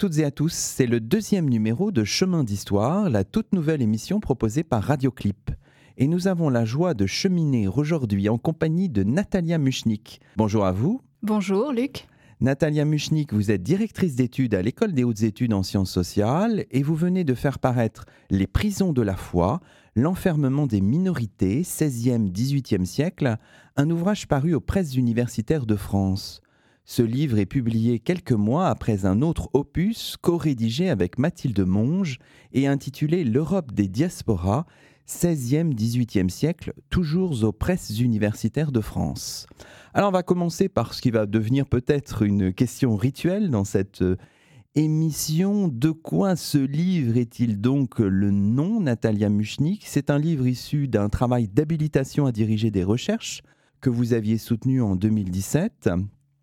Toutes et à tous, c'est le deuxième numéro de Chemin d'Histoire, la toute nouvelle émission proposée par Radioclip. Et nous avons la joie de cheminer aujourd'hui en compagnie de Natalia Muchnik. Bonjour à vous. Bonjour Luc. Natalia Muchnik, vous êtes directrice d'études à l'École des hautes études en sciences sociales et vous venez de faire paraître Les prisons de la foi, l'enfermement des minorités, 16e-18e siècle, un ouvrage paru aux presses universitaires de France. Ce livre est publié quelques mois après un autre opus co-rédigé avec Mathilde Monge et intitulé L'Europe des diasporas, 16e-18e siècle, toujours aux presses universitaires de France. Alors on va commencer par ce qui va devenir peut-être une question rituelle dans cette euh, émission. De quoi ce livre est-il donc le nom, Natalia Muchnik? C'est un livre issu d'un travail d'habilitation à diriger des recherches que vous aviez soutenu en 2017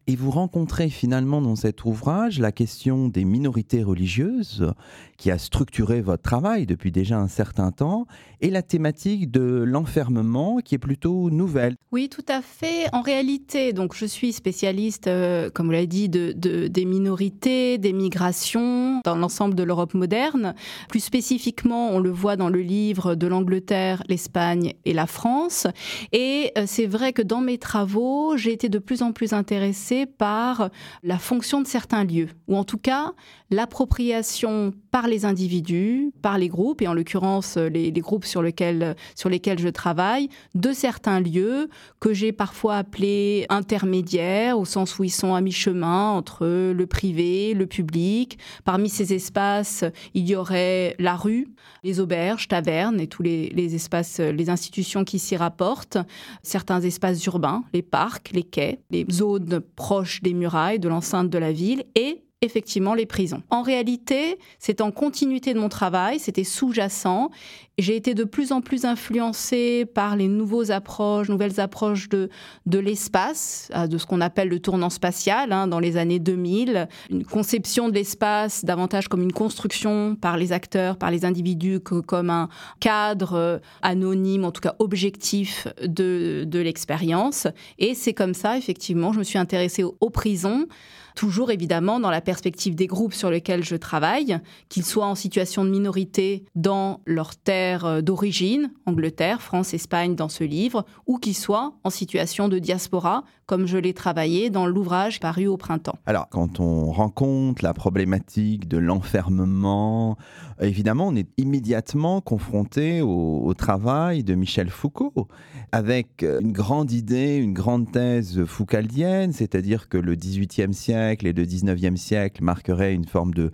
et vous rencontrez finalement dans cet ouvrage la question des minorités religieuses, qui a structuré votre travail depuis déjà un certain temps, et la thématique de l'enfermement, qui est plutôt nouvelle. Oui, tout à fait. En réalité, donc je suis spécialiste, euh, comme vous l'avez dit, de, des minorités, des migrations dans l'ensemble de l'Europe moderne. Plus spécifiquement, on le voit dans le livre de l'Angleterre, l'Espagne et la France. Et euh, c'est vrai que dans mes travaux, j'ai été de plus en plus intéressée par la fonction de certains lieux, ou en tout cas l'appropriation par les individus, par les groupes, et en l'occurrence les, groupes sur lesquels, sur lesquels je travaille, de certains lieux que j'ai parfois appelés intermédiaires, au sens où ils sont à mi-chemin entre le privé, le public. Parmi ces espaces, il y aurait la rue, les auberges, tavernes et tous les, les espaces, les institutions qui s'y rapportent, certains espaces urbains, les parcs, les quais, les zones proches des murailles, de l'enceinte de la ville, et effectivement les prisons. En réalité, c'est en continuité de mon travail, c'était sous-jacent. J'ai été de plus en plus influencée par les nouveaux approches, nouvelles approches de, de l'espace, euh, de ce qu'on appelle le tournant spatial hein, dans les années 2000, une conception de l'espace davantage comme une construction par les acteurs, par les individus, que comme un cadre euh, anonyme, en tout cas objectif de, de l'expérience. Et c'est comme ça, effectivement, je me suis intéressée aux prisons toujours évidemment dans la perspective des groupes sur lesquels je travaille, qu'ils soient en situation de minorité dans leur terre euh, d'origine, Angleterre, France, Espagne dans ce livre, ou qu'ils soient en situation de diaspora, comme je l'ai travaillé dans l'ouvrage paru au printemps. Alors, quand on rencontre la problématique de l'enfermement, évidemment, on est immédiatement confronté au, au travail de Michel Foucault, avec une grande idée, une grande thèse foucaldienne, c'est-à-dire que le XVIIIe siècle, et le 19e siècle marqueraient une forme de,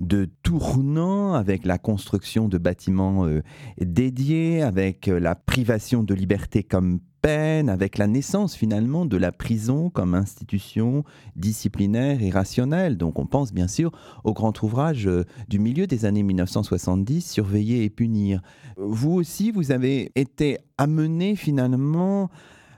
de tournant avec la construction de bâtiments euh, dédiés, avec euh, la privation de liberté comme peine, avec la naissance finalement de la prison comme institution disciplinaire et rationnelle. Donc on pense bien sûr au grand ouvrage euh, du milieu des années 1970, Surveiller et punir. Vous aussi, vous avez été amené finalement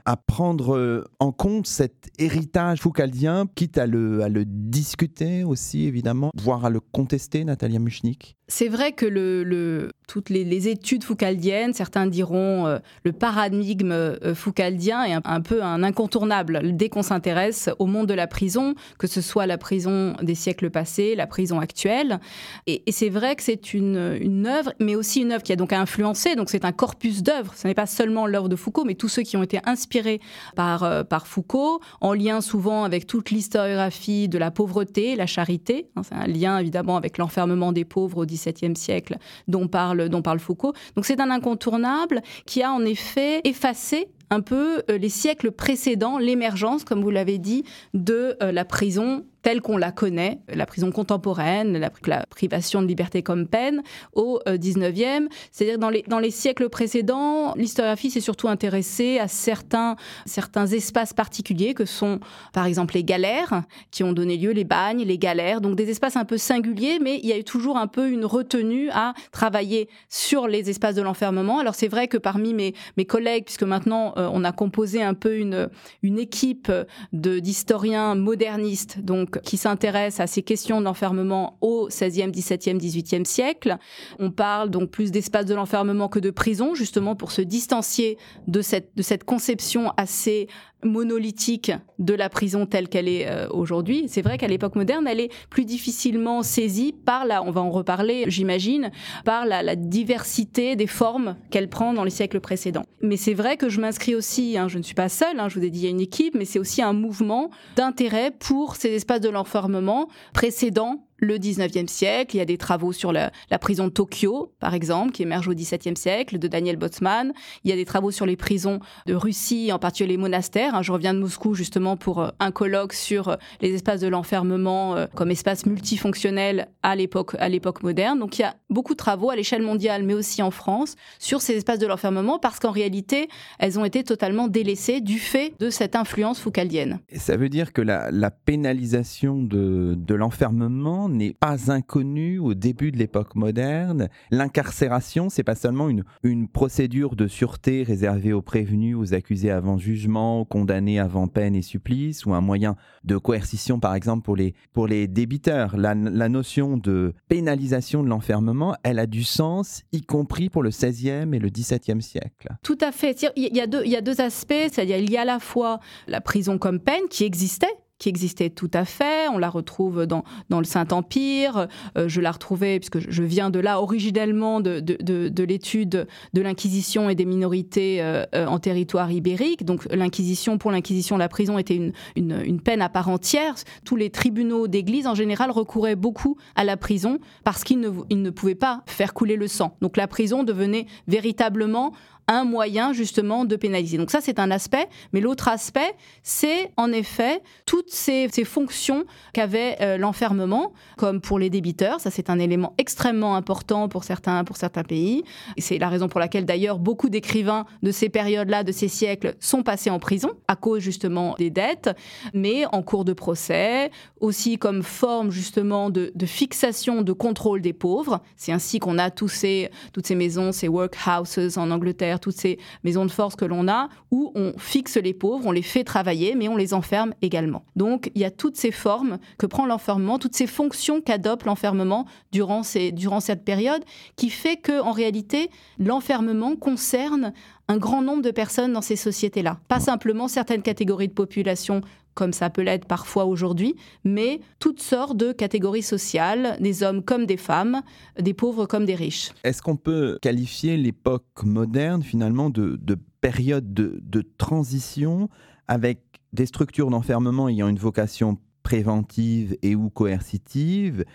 à prendre euh, en compte cet héritage foucaldien, quitte à le, à le discuter aussi, évidemment, voire à le contester, Natalia Muchnik? C'est vrai que toutes les, études foucaldiennes, certains diront euh, le paradigme euh, foucaldien est un, peu un incontournable dès qu'on s'intéresse au monde de la prison, que ce soit la prison des siècles passés, la prison actuelle. Et, c'est vrai que c'est une, œuvre, mais aussi une œuvre qui a donc influencé, donc c'est un corpus d'œuvres. Ce n'est pas seulement l'œuvre de Foucault, mais tous ceux qui ont été inspirés par, euh, Foucault, en lien souvent avec toute l'historiographie de la pauvreté, la charité. Hein, c'est un lien évidemment avec l'enfermement des pauvres au XVIIe siècle dont parle, dont parle Foucault. Donc c'est un incontournable qui a en effet effacé un peu euh, les siècles précédents, l'émergence, comme vous l'avez dit, de euh, la prison telle qu'on la connaît, la prison contemporaine, la, privation de liberté comme peine, au 19e. C'est-à-dire dans les, dans les siècles précédents, l'historiographie s'est surtout intéressée à certains, certains espaces particuliers que sont par exemple les galères, qui ont donné lieu, les bagnes, les galères, donc des espaces un peu singuliers, mais il y a eu toujours un peu une retenue à travailler sur les espaces de l'enfermement. Alors c'est vrai que parmi mes, mes collègues, puisque maintenant euh, on a composé un peu une, une équipe d'historiens modernistes, donc qui s'intéresse à ces questions d'enfermement au XVIe, XVIIe, XVIIIe siècle. On parle donc plus d'espace de l'enfermement que de prison, justement pour se distancier de cette, de cette conception assez monolithique de la prison telle qu'elle est euh, aujourd'hui. C'est vrai qu'à l'époque moderne, elle est plus difficilement saisie par la, on va en reparler, j'imagine, par la, diversité des formes qu'elle prend dans les siècles précédents. Mais c'est vrai que je m'inscris aussi, hein, je ne suis pas seule, hein, je vous ai dit il y a une équipe, mais c'est aussi un mouvement d'intérêt pour ces espaces de l'enfermement précédents le 19e siècle. Il y a des travaux sur la, prison de Tokyo, par exemple, qui émergent au 17e siècle, de Daniel Botsman. Il y a des travaux sur les prisons de Russie, en particulier les monastères. Je reviens de Moscou justement pour euh, un colloque sur euh, les espaces de l'enfermement euh, comme espace multifonctionnel à l'époque, moderne. Donc il y a beaucoup de travaux à l'échelle mondiale, mais aussi en France, sur ces espaces de l'enfermement, parce qu'en réalité, elles ont été totalement délaissées du fait de cette influence foucaldienne. ça veut dire que la, pénalisation de l'enfermement n'est pas inconnu au début de l'époque moderne. L'incarcération, c'est pas seulement une, une procédure de sûreté réservée aux prévenus, aux accusés avant jugement, aux condamnés avant peine et supplice, ou un moyen de coercition, par exemple, pour les, pour les débiteurs. La, notion de pénalisation de l'enfermement, elle a du sens, y compris pour le XVIe et le XVIIe siècle. Tout à fait. Il y a deux, il y a deux aspects. Il y a à la fois la prison comme peine qui existait, qui existait tout à fait. On la retrouve dans, dans le Saint-Empire. Euh, je la retrouvais, puisque je viens de là, originellement de, de, de, l'étude de l'Inquisition et des minorités euh, euh, en territoire ibérique. Donc l'Inquisition, pour l'Inquisition, la prison était une, une, une, peine à part entière. Tous les tribunaux d'église, en général, recouraient beaucoup à la prison parce qu'ils ne, ils ne pouvaient pas faire couler le sang. Donc la prison devenait véritablement un moyen justement de pénaliser. Donc ça, c'est un aspect. Mais l'autre aspect, c'est en effet toutes ces, fonctions qu'avait euh, l'enfermement, comme pour les débiteurs. Ça, c'est un élément extrêmement important pour certains, pour certains pays. C'est la raison pour laquelle d'ailleurs beaucoup d'écrivains de ces périodes-là, de ces siècles, sont passés en prison à cause justement des dettes, mais en cours de procès, aussi comme forme justement de, fixation, de contrôle des pauvres. C'est ainsi qu'on a tous ces, toutes ces maisons, ces workhouses en Angleterre toutes ces maisons de force que l'on a, où on fixe les pauvres, on les fait travailler, mais on les enferme également. Donc il y a toutes ces formes que prend l'enfermement, toutes ces fonctions qu'adopte l'enfermement durant, durant cette période, qui fait que en réalité l'enfermement concerne un grand nombre de personnes dans ces sociétés-là. Pas simplement certaines catégories de population comme ça peut l'être parfois aujourd'hui, mais toutes sortes de catégories sociales, des hommes comme des femmes, des pauvres comme des riches. Est-ce qu'on peut qualifier l'époque moderne finalement de, période de, de, transition avec des structures d'enfermement ayant une vocation préventive et ou coercitive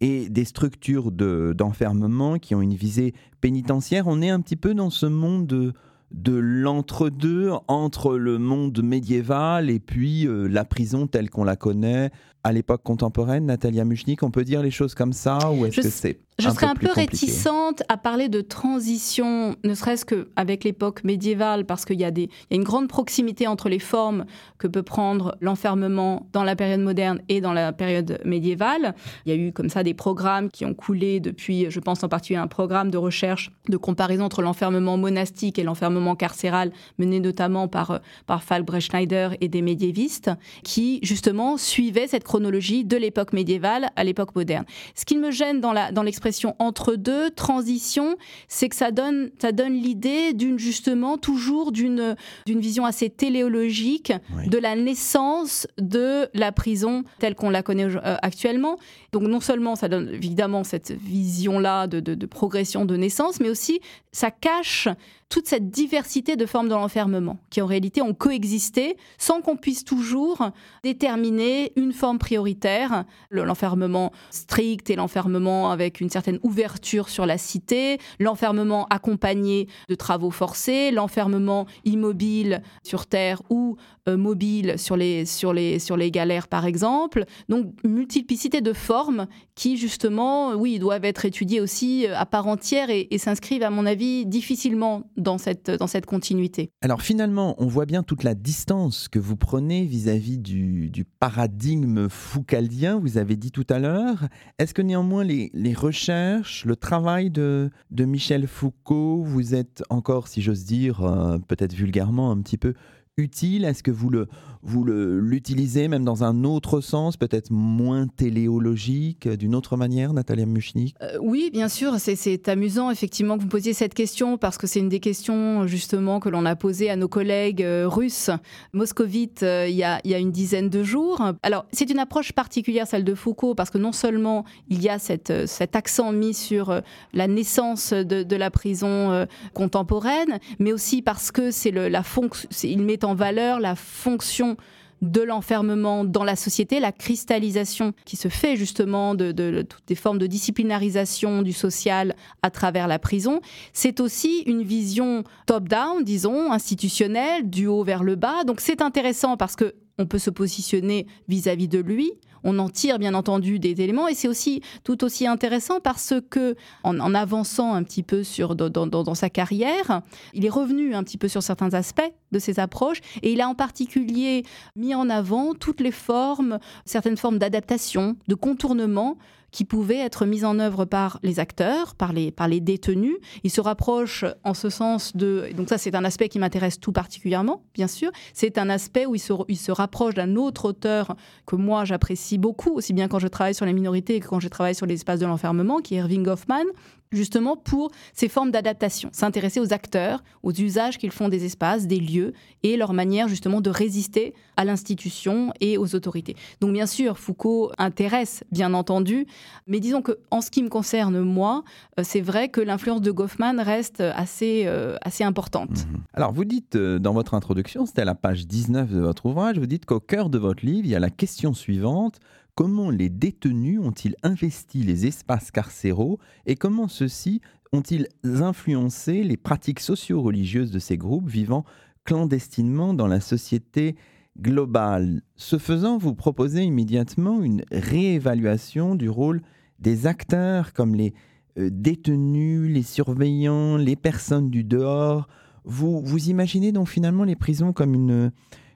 et des structures d'enfermement qui ont une visée pénitentiaire? On est un petit peu dans ce monde de de l'entre-deux entre le monde médiéval et puis euh, la prison telle qu'on la connaît à l'époque contemporaine, Natalia Muchnik, on peut dire les choses comme ça ou est-ce que c'est je serais un peu, réticente à parler de transition, ne serait-ce qu'avec l'époque médiévale, parce qu'il y, y, a une grande proximité entre les formes que peut prendre l'enfermement dans la période moderne et dans la période médiévale. Il y a eu comme ça des programmes qui ont coulé depuis, je pense en particulier à un programme de recherche de comparaison entre l'enfermement monastique et l'enfermement carcéral, mené notamment par, par Falk Schneider et des médiévistes, qui justement suivaient cette chronologie de l'époque médiévale à l'époque moderne. Ce qui me gêne dans l'expression entre deux, transition, c'est que ça donne, ça donne l'idée d'une justement toujours d'une vision assez téléologique de la naissance de la prison telle qu'on la connaît euh, actuellement. Donc non seulement ça donne évidemment cette vision-là de, de progression de naissance, mais aussi ça cache toute cette diversité de formes de l'enfermement, qui en réalité ont coexisté sans qu'on puisse toujours déterminer une forme prioritaire, l'enfermement strict et l'enfermement avec une certaine ouverture sur la cité, l'enfermement accompagné de travaux forcés, l'enfermement immobile sur terre ou euh, mobile sur les, sur, les, sur les galères par exemple. Donc multiplicité de formes qui justement, oui, doivent être étudiées aussi euh, à part entière et, s'inscrivent à mon avis difficilement dans cette, dans cette continuité. Alors finalement, on voit bien toute la distance que vous prenez vis-à-vis du, du, paradigme foucaldien, vous avez dit tout à l'heure. Est-ce que néanmoins les, les, recherches, le travail de, de Michel Foucault, vous êtes encore, si j'ose dire, euh, peut-être vulgairement un petit peu utile? Est-ce que vous le vous l'utilisez même dans un autre sens, peut-être moins téléologique, d'une autre manière, Natalia Muchnik euh, Oui, bien sûr. C'est amusant effectivement que vous posiez cette question parce que c'est une des questions justement que l'on a posées à nos collègues euh, russes moscovites euh, il, y a, il, y a, une dizaine de jours. Alors c'est une approche particulière celle de Foucault parce que non seulement il y a cette, cet accent mis sur la naissance de, de la prison contemporaine, mais aussi parce que c'est la fonction, il met en valeur la fonction de l'enfermement dans la société, la cristallisation qui se fait justement de, toutes des formes de disciplinarisation du social à travers la prison. C'est aussi une vision top-down, disons, institutionnelle, du haut vers le bas. Donc c'est intéressant parce que on peut se positionner vis à -vis de lui, on en tire bien entendu des éléments et c'est aussi tout aussi intéressant parce que en, avançant un petit peu sur, dans, sa carrière, il est revenu un petit peu sur certains aspects de ses approches et il a en particulier mis en avant toutes les formes, certaines formes d'adaptation, de contournement qui pouvaient être mises en œuvre par les acteurs, par les, par les détenus. Il se rapproche en ce sens de... Donc ça, c'est un aspect qui m'intéresse tout particulièrement, bien sûr. C'est un aspect où il se, il se rapproche d'un autre auteur que moi j'apprécie beaucoup, aussi bien quand je travaille sur les minorités que quand je travaille sur les espaces de l'enfermement, qui est Irving Goffman, justement pour ces formes d'adaptation, s'intéresser aux acteurs, aux usages qu'ils font des espaces, des lieux et leur manière justement de résister à l'institution et aux autorités. Donc bien sûr, Foucault intéresse bien entendu, mais disons que en ce qui me concerne moi, euh, c'est vrai que l'influence de Goffman reste assez euh, assez importante. Mhm. Alors vous dites euh, dans votre introduction, c'était à la page 19 de votre ouvrage, vous dites qu'au cœur de votre livre, il y a la question suivante comment les détenus ont-ils investi les espaces carcéraux et comment ceux-ci ont-ils influencé les pratiques socio-religieuses de ces groupes vivant clandestinement dans la société globale? Ce faisant, vous proposez immédiatement une réévaluation du rôle des acteurs comme les euh, détenus, les surveillants, les personnes du dehors. Vous, vous imaginez donc finalement les prisons comme une,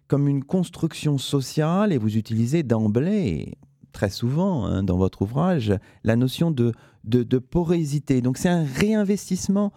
comme une construction sociale et vous utilisez d'emblée, très souvent hein, dans votre ouvrage la notion de, de, de porosité. Donc c'est un réinvestissement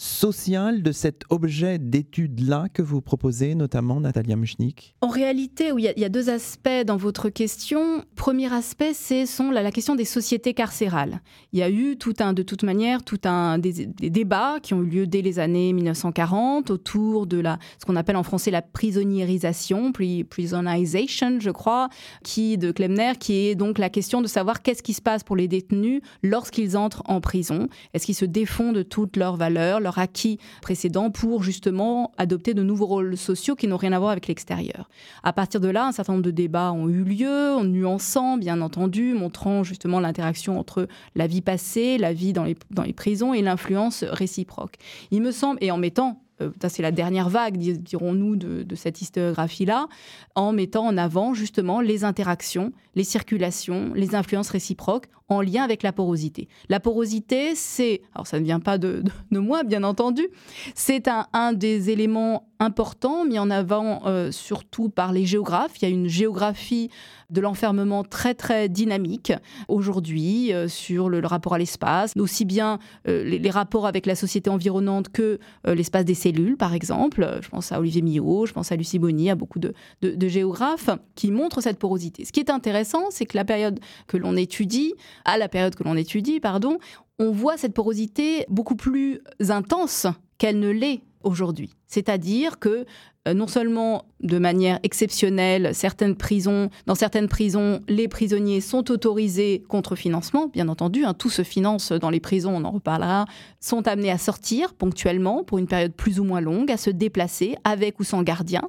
social de cet objet d'étude-là que vous proposez, notamment Natalia Muchnik? En réalité, il y, a deux aspects dans votre question. Premier aspect, c'est la, question des sociétés carcérales. Il y a eu de toute manière, tout un des, débats qui ont eu lieu dès les années 1940 autour de ce qu'on appelle en français la prisonnierisation, prisonization, je crois, qui de Klemner, qui est donc la question de savoir qu'est-ce qui se passe pour les détenus lorsqu'ils entrent en prison. Est-ce qu'ils se défont de toutes leurs valeurs, acquis précédents pour justement adopter de nouveaux rôles sociaux qui n'ont rien à voir avec l'extérieur. À partir de là, un certain nombre de débats ont eu lieu, en nuançant bien entendu, montrant justement l'interaction entre la vie passée, la vie dans les, prisons et l'influence réciproque. Il me semble, et en mettant euh, c'est la dernière vague, dirons-nous, de, cette historiographie-là, en mettant en avant justement les interactions, les circulations, les influences réciproques en lien avec la porosité. La porosité, c'est, alors ça ne vient pas de, moi, bien entendu, c'est un, des éléments importants mis en avant euh, surtout par les géographes. Il y a une géographie de l'enfermement très très dynamique aujourd'hui euh, sur le, rapport à l'espace, aussi bien euh, les, rapports avec la société environnante que l'espace des cellules, par exemple. Je pense à Olivier Millot, je pense à Lucie Bonny, à beaucoup de géographes qui montrent cette porosité. Ce qui est intéressant, c'est que la période que l'on étudie, à la période que l'on étudie, pardon, on voit cette porosité beaucoup plus intense qu'elle ne l'est aujourd'hui. C'est-à-dire que euh, non seulement de manière exceptionnelle, certaines prisons, dans certaines prisons, les prisonniers sont autorisés contre financement, bien entendu, hein, tout se finance dans les prisons, on en reparlera, sont amenés à sortir ponctuellement pour une période plus ou moins longue, à se déplacer avec ou sans gardien.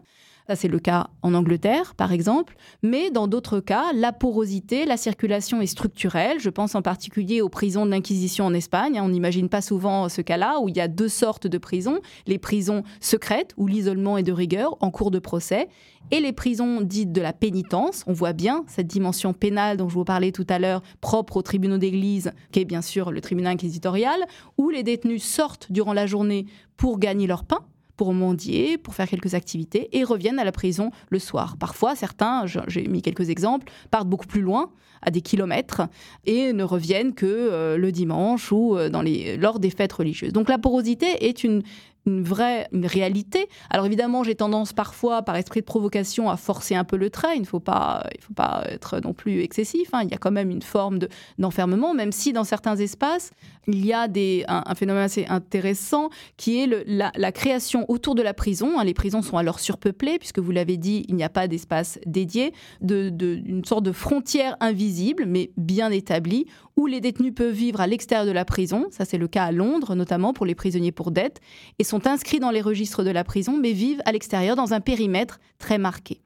Ça, c'est le cas en Angleterre, par exemple. Mais dans d'autres cas, la porosité, la circulation est structurelle. Je pense en particulier aux prisons de l'Inquisition en Espagne. On n'imagine pas souvent ce cas-là, où il y a deux sortes de prisons. Les prisons secrètes, où l'isolement est de rigueur, en cours de procès, et les prisons dites de la pénitence. On voit bien cette dimension pénale dont je vous parlais tout à l'heure, propre aux tribunaux d'église, qui est bien sûr le tribunal inquisitorial, où les détenus sortent durant la journée pour gagner leur pain pour mendier, pour faire quelques activités et reviennent à la prison le soir. Parfois, certains, j'ai mis quelques exemples, partent beaucoup plus loin, à des kilomètres, et ne reviennent que euh, le dimanche ou euh, lors des fêtes religieuses. Donc la porosité est une, une vraie une réalité. Alors évidemment, j'ai tendance parfois, par esprit de provocation, à forcer un peu le trait. Il ne faut pas, il faut pas être non plus excessif. Hein. Il y a quand même une forme d'enfermement, même si dans certains espaces, il y a des, un, phénomène assez intéressant qui est la, création autour de la prison. Hein. Les prisons sont alors surpeuplées, puisque vous l'avez dit, il n'y a pas d'espace dédié, d'une de, sorte de frontière invisible, mais bien établie, où les détenus peuvent vivre à l'extérieur de la prison. Ça, c'est le cas à Londres, notamment pour les prisonniers pour dette. Et sont inscrits dans les registres de la prison, mais vivent à l'extérieur dans un périmètre très marqué.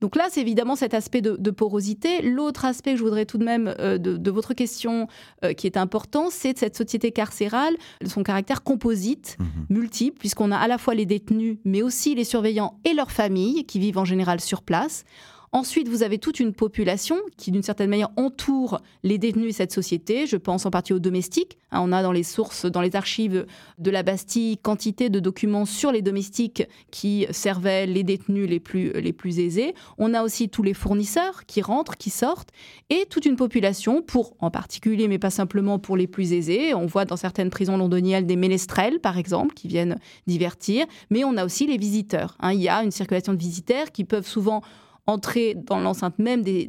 Donc là, c'est évidemment cet aspect de, porosité. L'autre aspect que je voudrais tout de même euh, de, votre question euh, qui est important, c'est de cette société carcérale, son caractère composite, mhm. multiple, puisqu'on a à la fois les détenus, mais aussi les surveillants et leurs familles qui vivent en général sur place. Ensuite, vous avez toute une population qui, d'une certaine manière, entoure les détenus et cette société. Je pense en partie aux domestiques. Hein, on a dans les sources, dans les archives de la Bastille, quantité de documents sur les domestiques qui servaient les détenus les plus, aisés. On a aussi tous les fournisseurs qui rentrent, qui sortent, et toute une population pour, en particulier, mais pas simplement pour les plus aisés. On voit dans certaines prisons londoniennes des ménestrels, par exemple, qui viennent divertir, mais on a aussi les visiteurs. Hein. Il y a une circulation de visiteurs qui peuvent souvent entrer dans l'enceinte même des,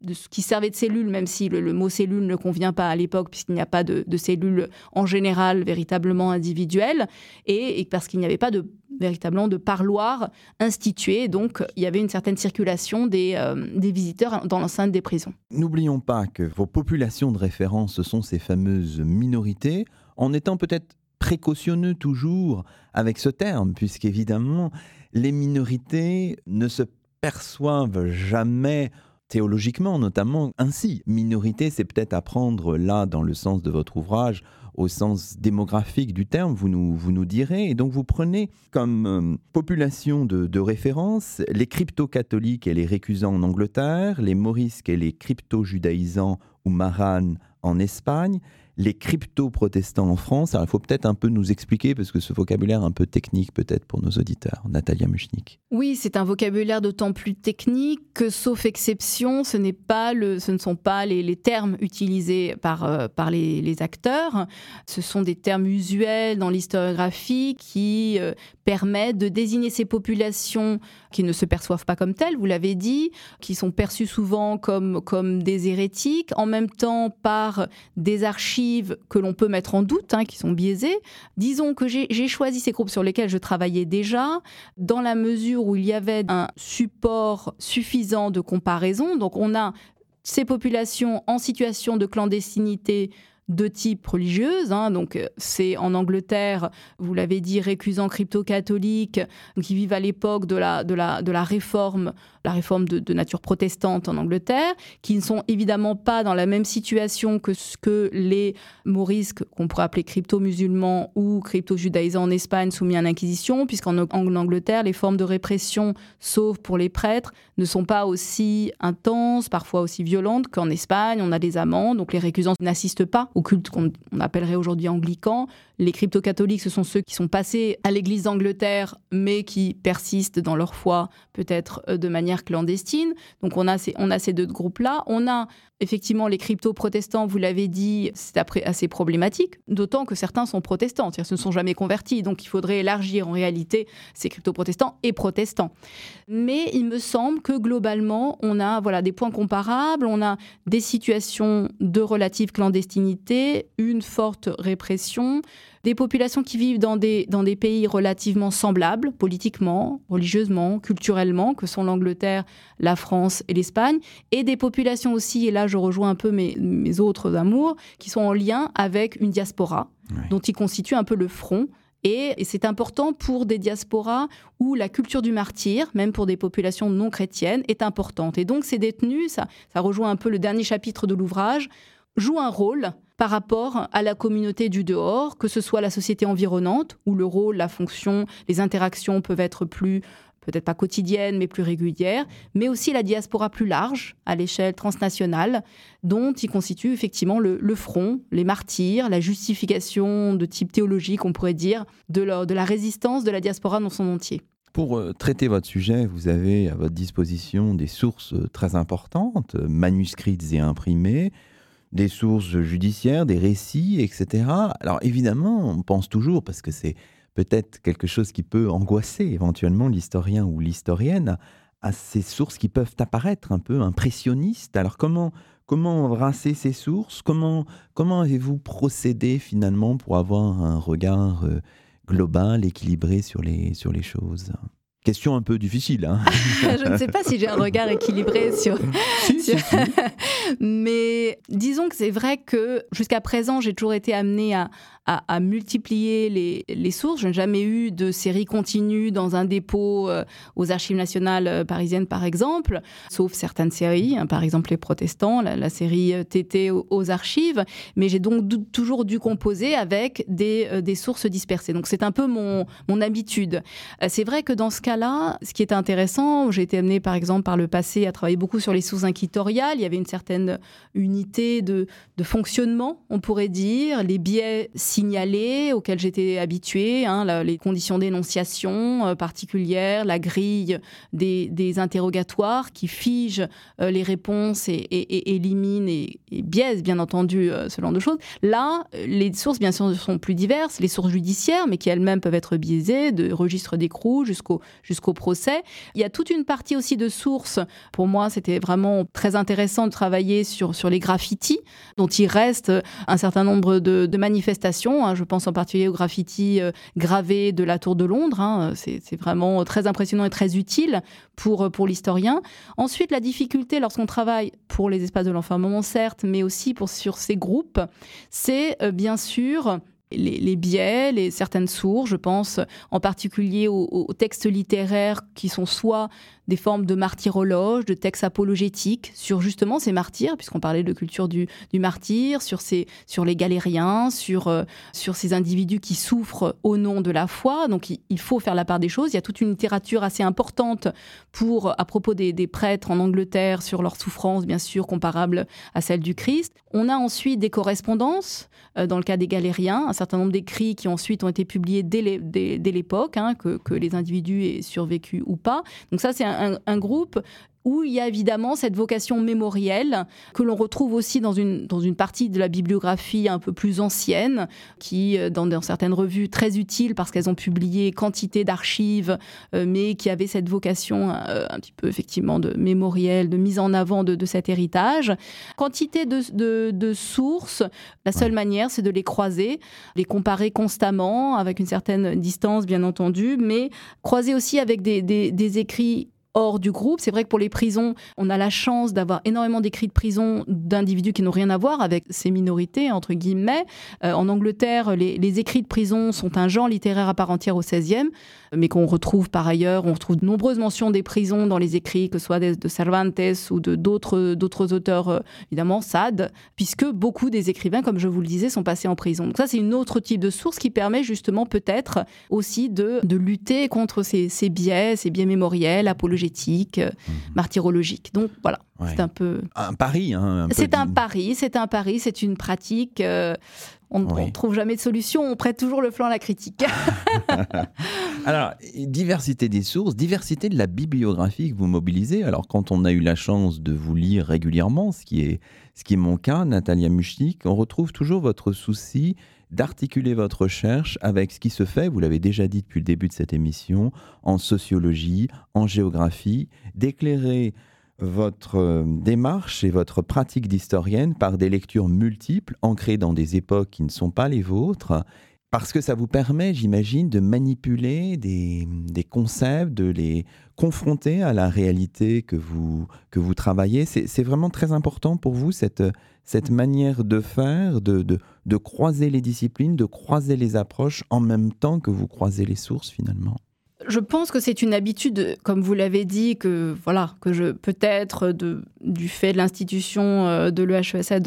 de ce qui servait de cellules, même si le, mot cellule ne convient pas à l'époque, puisqu'il n'y a pas de, cellules en général véritablement individuelles, et, parce qu'il n'y avait pas de véritablement de parloir institué. Donc, il y avait une certaine circulation des, euh, des visiteurs dans l'enceinte des prisons. N'oublions pas que vos populations de référence, ce sont ces fameuses minorités, en étant peut-être précautionneux toujours avec ce terme, puisqu'évidemment, les minorités ne se perçoivent jamais théologiquement notamment ainsi. Minorité, c'est peut-être à prendre là dans le sens de votre ouvrage, au sens démographique du terme, vous nous, vous nous direz. Et donc vous prenez comme euh, population de, de, référence les crypto-catholiques et les récusants en Angleterre, les morisques et les crypto-judaïsants ou maranes en Espagne, les crypto-protestants en France. Alors, il faut peut-être un peu nous expliquer, parce que ce vocabulaire un peu technique peut-être pour nos auditeurs. Natalia Muchnik. Oui, c'est un vocabulaire d'autant plus technique que, sauf exception, ce, pas le, ce ne sont pas les, termes utilisés par, euh, par les, acteurs. Ce sont des termes usuels dans l'historiographie qui euh, permettent de désigner ces populations qui ne se perçoivent pas comme telles, vous l'avez dit, qui sont perçues souvent comme, comme des hérétiques, en même temps par des archives que l'on peut mettre en doute, hein, qui sont biaisées. Disons que j'ai choisi ces groupes sur lesquels je travaillais déjà, dans la mesure où il y avait un support suffisant de comparaison. Donc on a ces populations en situation de clandestinité de type religieuse. Hein. donc, euh, c'est en Angleterre, vous l'avez dit, récusants crypto-catholiques qui vivent à l'époque de la, de, la, de la réforme, la réforme de, nature protestante en Angleterre, qui ne sont évidemment pas dans la même situation que ce que les morisques, qu'on pourrait appeler crypto-musulmans ou crypto-judaïsants en Espagne soumis à l'inquisition, puisqu'en en Angleterre, les formes de répression, sauf pour les prêtres, ne sont pas aussi intenses, parfois aussi violentes qu'en Espagne. On a des amendes, donc les récusants n'assistent pas au culte qu'on appellerait aujourd'hui anglican. Les crypto-catholiques, ce sont ceux qui sont passés à l'église d'Angleterre, mais qui persistent dans leur foi, peut-être euh, de manière clandestine. Donc on a ces, on a ces deux groupes-là. On a effectivement les crypto-protestants, vous l'avez dit, c'est assez problématique, d'autant que certains sont protestants, c'est-à-dire ne sont jamais convertis. Donc il faudrait élargir en réalité ces crypto-protestants et protestants. Mais il me semble que globalement, on a voilà, des points comparables, on a des situations de relative clandestinité, une forte répression, des populations qui vivent dans des, dans des pays relativement semblables, politiquement, religieusement, culturellement, que sont l'Angleterre, la France et l'Espagne, et des populations aussi, et là je rejoins un peu mes, mes autres amours, qui sont en lien avec une diaspora, dont ils constituent un peu le front et, c'est important pour des diasporas où la culture du martyr, même pour des populations non chrétiennes, est importante. Et donc ces détenus, ça, ça rejoint un peu le dernier chapitre de l'ouvrage, jouent un rôle par rapport à la communauté du dehors, que ce soit la société environnante, où le rôle, la fonction, les interactions peuvent être plus peut-être pas quotidienne, mais plus régulière, mais aussi la diaspora plus large, à l'échelle transnationale, dont il constitue effectivement le, front, les martyrs, la justification de type théologique, on pourrait dire, de, la résistance de la diaspora dans son entier. Pour euh, traiter votre sujet, vous avez à votre disposition des sources euh, très importantes, euh, manuscrites et imprimées, des sources judiciaires, des récits, etc. Alors évidemment, on pense toujours, parce que c'est peut-être quelque chose qui peut angoisser éventuellement l'historien ou l'historienne à ces sources qui peuvent apparaître un peu impressionnistes. Alors comment comment embrasser ces sources? Comment comment avez-vous procédé finalement pour avoir un regard euh, global, équilibré sur les sur les choses? Question un peu difficile. Hein je ne sais pas si j'ai un regard équilibré sur. Mais disons que c'est vrai que jusqu'à présent, j'ai toujours été amenée à, à, multiplier les, les, sources. Je n'ai jamais eu de série continue dans un dépôt euh, aux archives nationales euh, parisiennes, par exemple, sauf certaines séries, hein, par exemple Les Protestants, la, série TT euh, aux, archives. Mais j'ai donc toujours dû composer avec des, des sources dispersées. Donc c'est un peu mon, mon habitude. c'est vrai que dans ce cas-là, ce qui est intéressant, j'ai été amenée, par exemple, par le passé à travailler beaucoup sur les sources inquitoriales. Il y avait une certaine unité de, fonctionnement, on pourrait dire, les biais signalés auxquels j'étais habituée, hein, les conditions d'énonciation euh, particulières, la grille des, interrogatoires qui figent euh, les réponses et, éliminent et, biaisent bien entendu euh, ce genre de choses. Là, les sources bien sûr sont plus diverses, les sources judiciaires, mais qui elles-mêmes peuvent être biaisées, de registre d'écrou jusqu'au jusqu'au procès. Il y a toute une partie aussi de sources. Pour moi, c'était vraiment très intéressant de travailler sur, sur les graffitis, dont il reste un certain nombre de manifestations Hein. je pense en particulier au graffiti euh, gravé de la Tour de Londres. Hein. c'est vraiment très impressionnant et très utile pour, euh, pour l'historien. Ensuite, la difficulté lorsqu'on travaille pour les espaces de l'enfermement, certes, mais aussi pour, sur ces groupes, c'est euh, bien sûr les, biais, les certaines sources, je pense en particulier aux, textes littéraires qui sont soit des formes de martyrologe, de textes apologétiques sur justement ces martyrs, puisqu'on parlait de culture du, martyr, sur, ces, sur les galériens, sur, euh, sur ces individus qui souffrent au nom de la foi. Donc il, faut faire la part des choses. Il y a toute une littérature assez importante pour, à propos des, des prêtres en Angleterre sur leur souffrance, bien sûr, comparable à celle du Christ. On a ensuite des correspondances, euh, dans le cas des galériens, un certain nombre d'écrits qui ensuite ont été publiés dès l'époque, hein, que, que les individus aient survécu ou pas. Donc ça, c'est un, un, groupe où il y a évidemment cette vocation mémorielle que l'on retrouve aussi dans une, dans une partie de la bibliographie un peu plus ancienne, qui, euh, dans, dans certaines revues très utiles parce qu'elles ont publié quantité d'archives, euh, mais qui avaient cette vocation euh, un petit peu effectivement de mémorielle, de mise en avant de, de cet héritage. Quantité de, de, de sources, la seule manière, c'est de les croiser, les comparer constamment, avec une certaine distance, bien entendu, mais croiser aussi avec des, des, des écrits hors du groupe. C'est vrai que pour les prisons, on a la chance d'avoir énormément d'écrits de prison d'individus qui n'ont rien à voir avec ces minorités, entre guillemets. Euh, en Angleterre, les, écrits de prison sont un genre littéraire à part entière au XVIe, mais qu'on retrouve par ailleurs. On retrouve de nombreuses mentions des prisons dans les écrits, que ce soit de, Cervantes ou d'autres, auteurs, euh, évidemment, Sade, puisque beaucoup des écrivains, comme je vous le disais, sont passés en prison. Donc ça, c'est une autre type de source qui permet justement peut-être aussi de, de lutter contre ces, ces biais, ces biais mémoriels, apologiques euh, mhm. martyrologique. Donc voilà, c'est un peu... Un pari. Hein, c'est un pari, c'est un pari, c'est une pratique. Euh, on ne trouve jamais de solution, on prête toujours le flanc à la critique. Alors, diversité des sources, diversité de la bibliographie que vous mobilisez. Alors, quand on a eu la chance de vous lire régulièrement, ce qui est, ce qui est mon cas, Natalia Muchnik, on retrouve toujours votre souci d'articuler votre recherche avec ce qui se fait, vous l'avez déjà dit depuis le début de cette émission, en sociologie, en géographie, d'éclairer votre euh, démarche et votre pratique d'historienne par des lectures multiples, ancrées dans des époques qui ne sont pas les vôtres, Parce que ça vous permet, j'imagine, de manipuler des, des, concepts, de les confronter à la réalité que vous, que vous travaillez. C'est vraiment très important pour vous, cette, cette manière de faire, de, de, de croiser les disciplines, de croiser les approches en même temps que vous croisez les sources finalement je pense que c'est une habitude, comme vous l'avez dit, que voilà, que je peut-être du fait de l'institution euh, de l'EHESA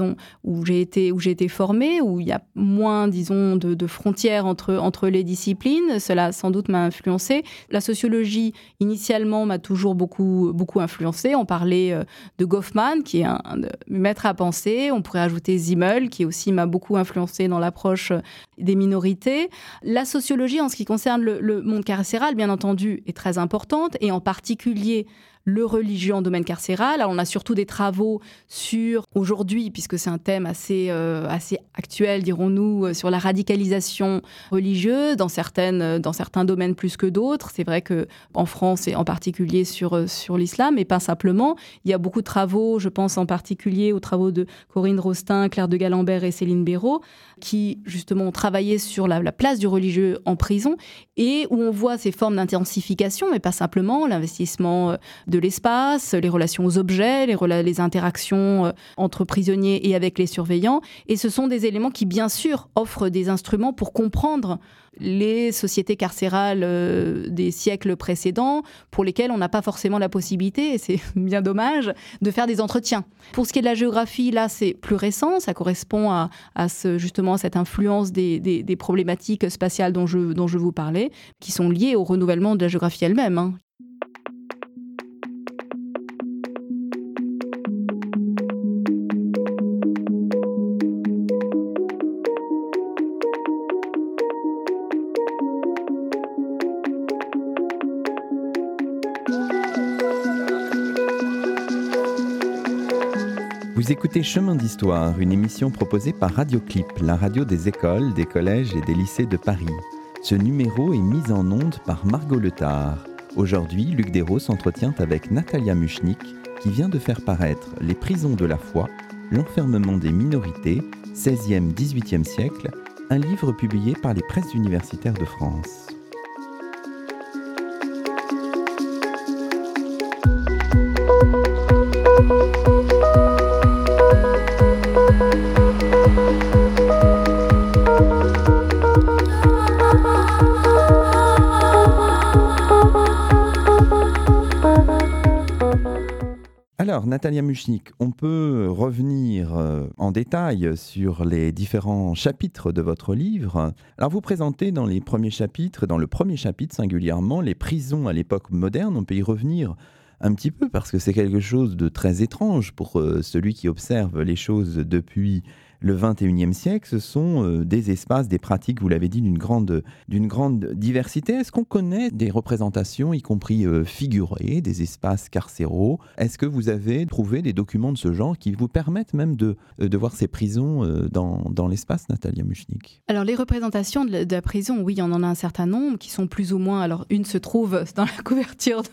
où j'ai été où j'ai été formée, où il y a moins, disons, de, frontières entre entre les disciplines. Cela sans doute m'a influencé. La sociologie initialement m'a toujours beaucoup beaucoup influencé. On parlait euh, de Goffman, qui est un, maître à penser. On pourrait ajouter Zimmel, qui aussi m'a beaucoup influencé dans l'approche des minorités. La sociologie, en ce qui concerne le monde carcéral, bien entendu, est très importante, et en particulier le religieux en domaine carcéral. Alors, on a surtout des travaux sur, aujourd'hui, puisque c'est un thème assez, euh, assez actuel, dirons-nous, euh, sur la radicalisation religieuse dans, certaines, euh, dans certains domaines plus que d'autres. C'est vrai qu'en France, et en particulier sur, sur l'islam, et pas simplement. Il y a beaucoup de travaux, je pense en particulier aux travaux de Corinne Rostin, Claire de Galambert et Céline Béraud, qui justement ont travaillé sur la, la place du religieux en prison et où on voit ces formes d'intensification, mais pas simplement l'investissement de l'espace, les relations aux objets, les, les interactions euh, entre prisonniers et avec les surveillants. Et ce sont des éléments qui, bien sûr, offrent des instruments pour comprendre les sociétés carcérales euh, des siècles précédents pour lesquelles on n'a pas forcément la possibilité, et c'est bien dommage, de faire des entretiens. Pour ce qui est de la géographie, là, c'est plus récent, ça correspond à, ce, justement cette influence des, problématiques spatiales dont je, dont je vous parlais, qui sont liées au renouvellement de la géographie elle-même. Hein. Écoutez Chemin d'Histoire, une émission proposée par Radioclip, la radio des écoles, des collèges et des lycées de Paris. Ce numéro est mis en onde par Margot Letard. Aujourd'hui, Luc Dérault s'entretient avec Natalia Muchnik, qui vient de faire paraître Les prisons de la foi, l'enfermement des minorités, 16e-18e siècle, un livre publié par les presses universitaires de France. Natalia Muchnik, on peut revenir euh, en détail sur les différents chapitres de votre livre. Alors, vous présentez dans les premiers chapitres, dans le premier chapitre singulièrement, les prisons à l'époque moderne. On peut y revenir un petit peu parce que c'est quelque chose de très étrange pour euh, celui qui observe les choses depuis le 21e siècle, ce sont euh, des espaces, des pratiques, vous l'avez dit, d'une grande, grande diversité. Est-ce qu'on connaît des représentations, y compris euh, figurées, des espaces carcéraux? Est-ce que vous avez trouvé des documents de ce genre qui vous permettent même de, euh, de voir ces prisons dans, dans l'espace, Natalia Muchnik? Alors, les représentations de la, prison, oui, on en a un certain nombre qui sont plus ou moins. Alors, une se trouve dans la couverture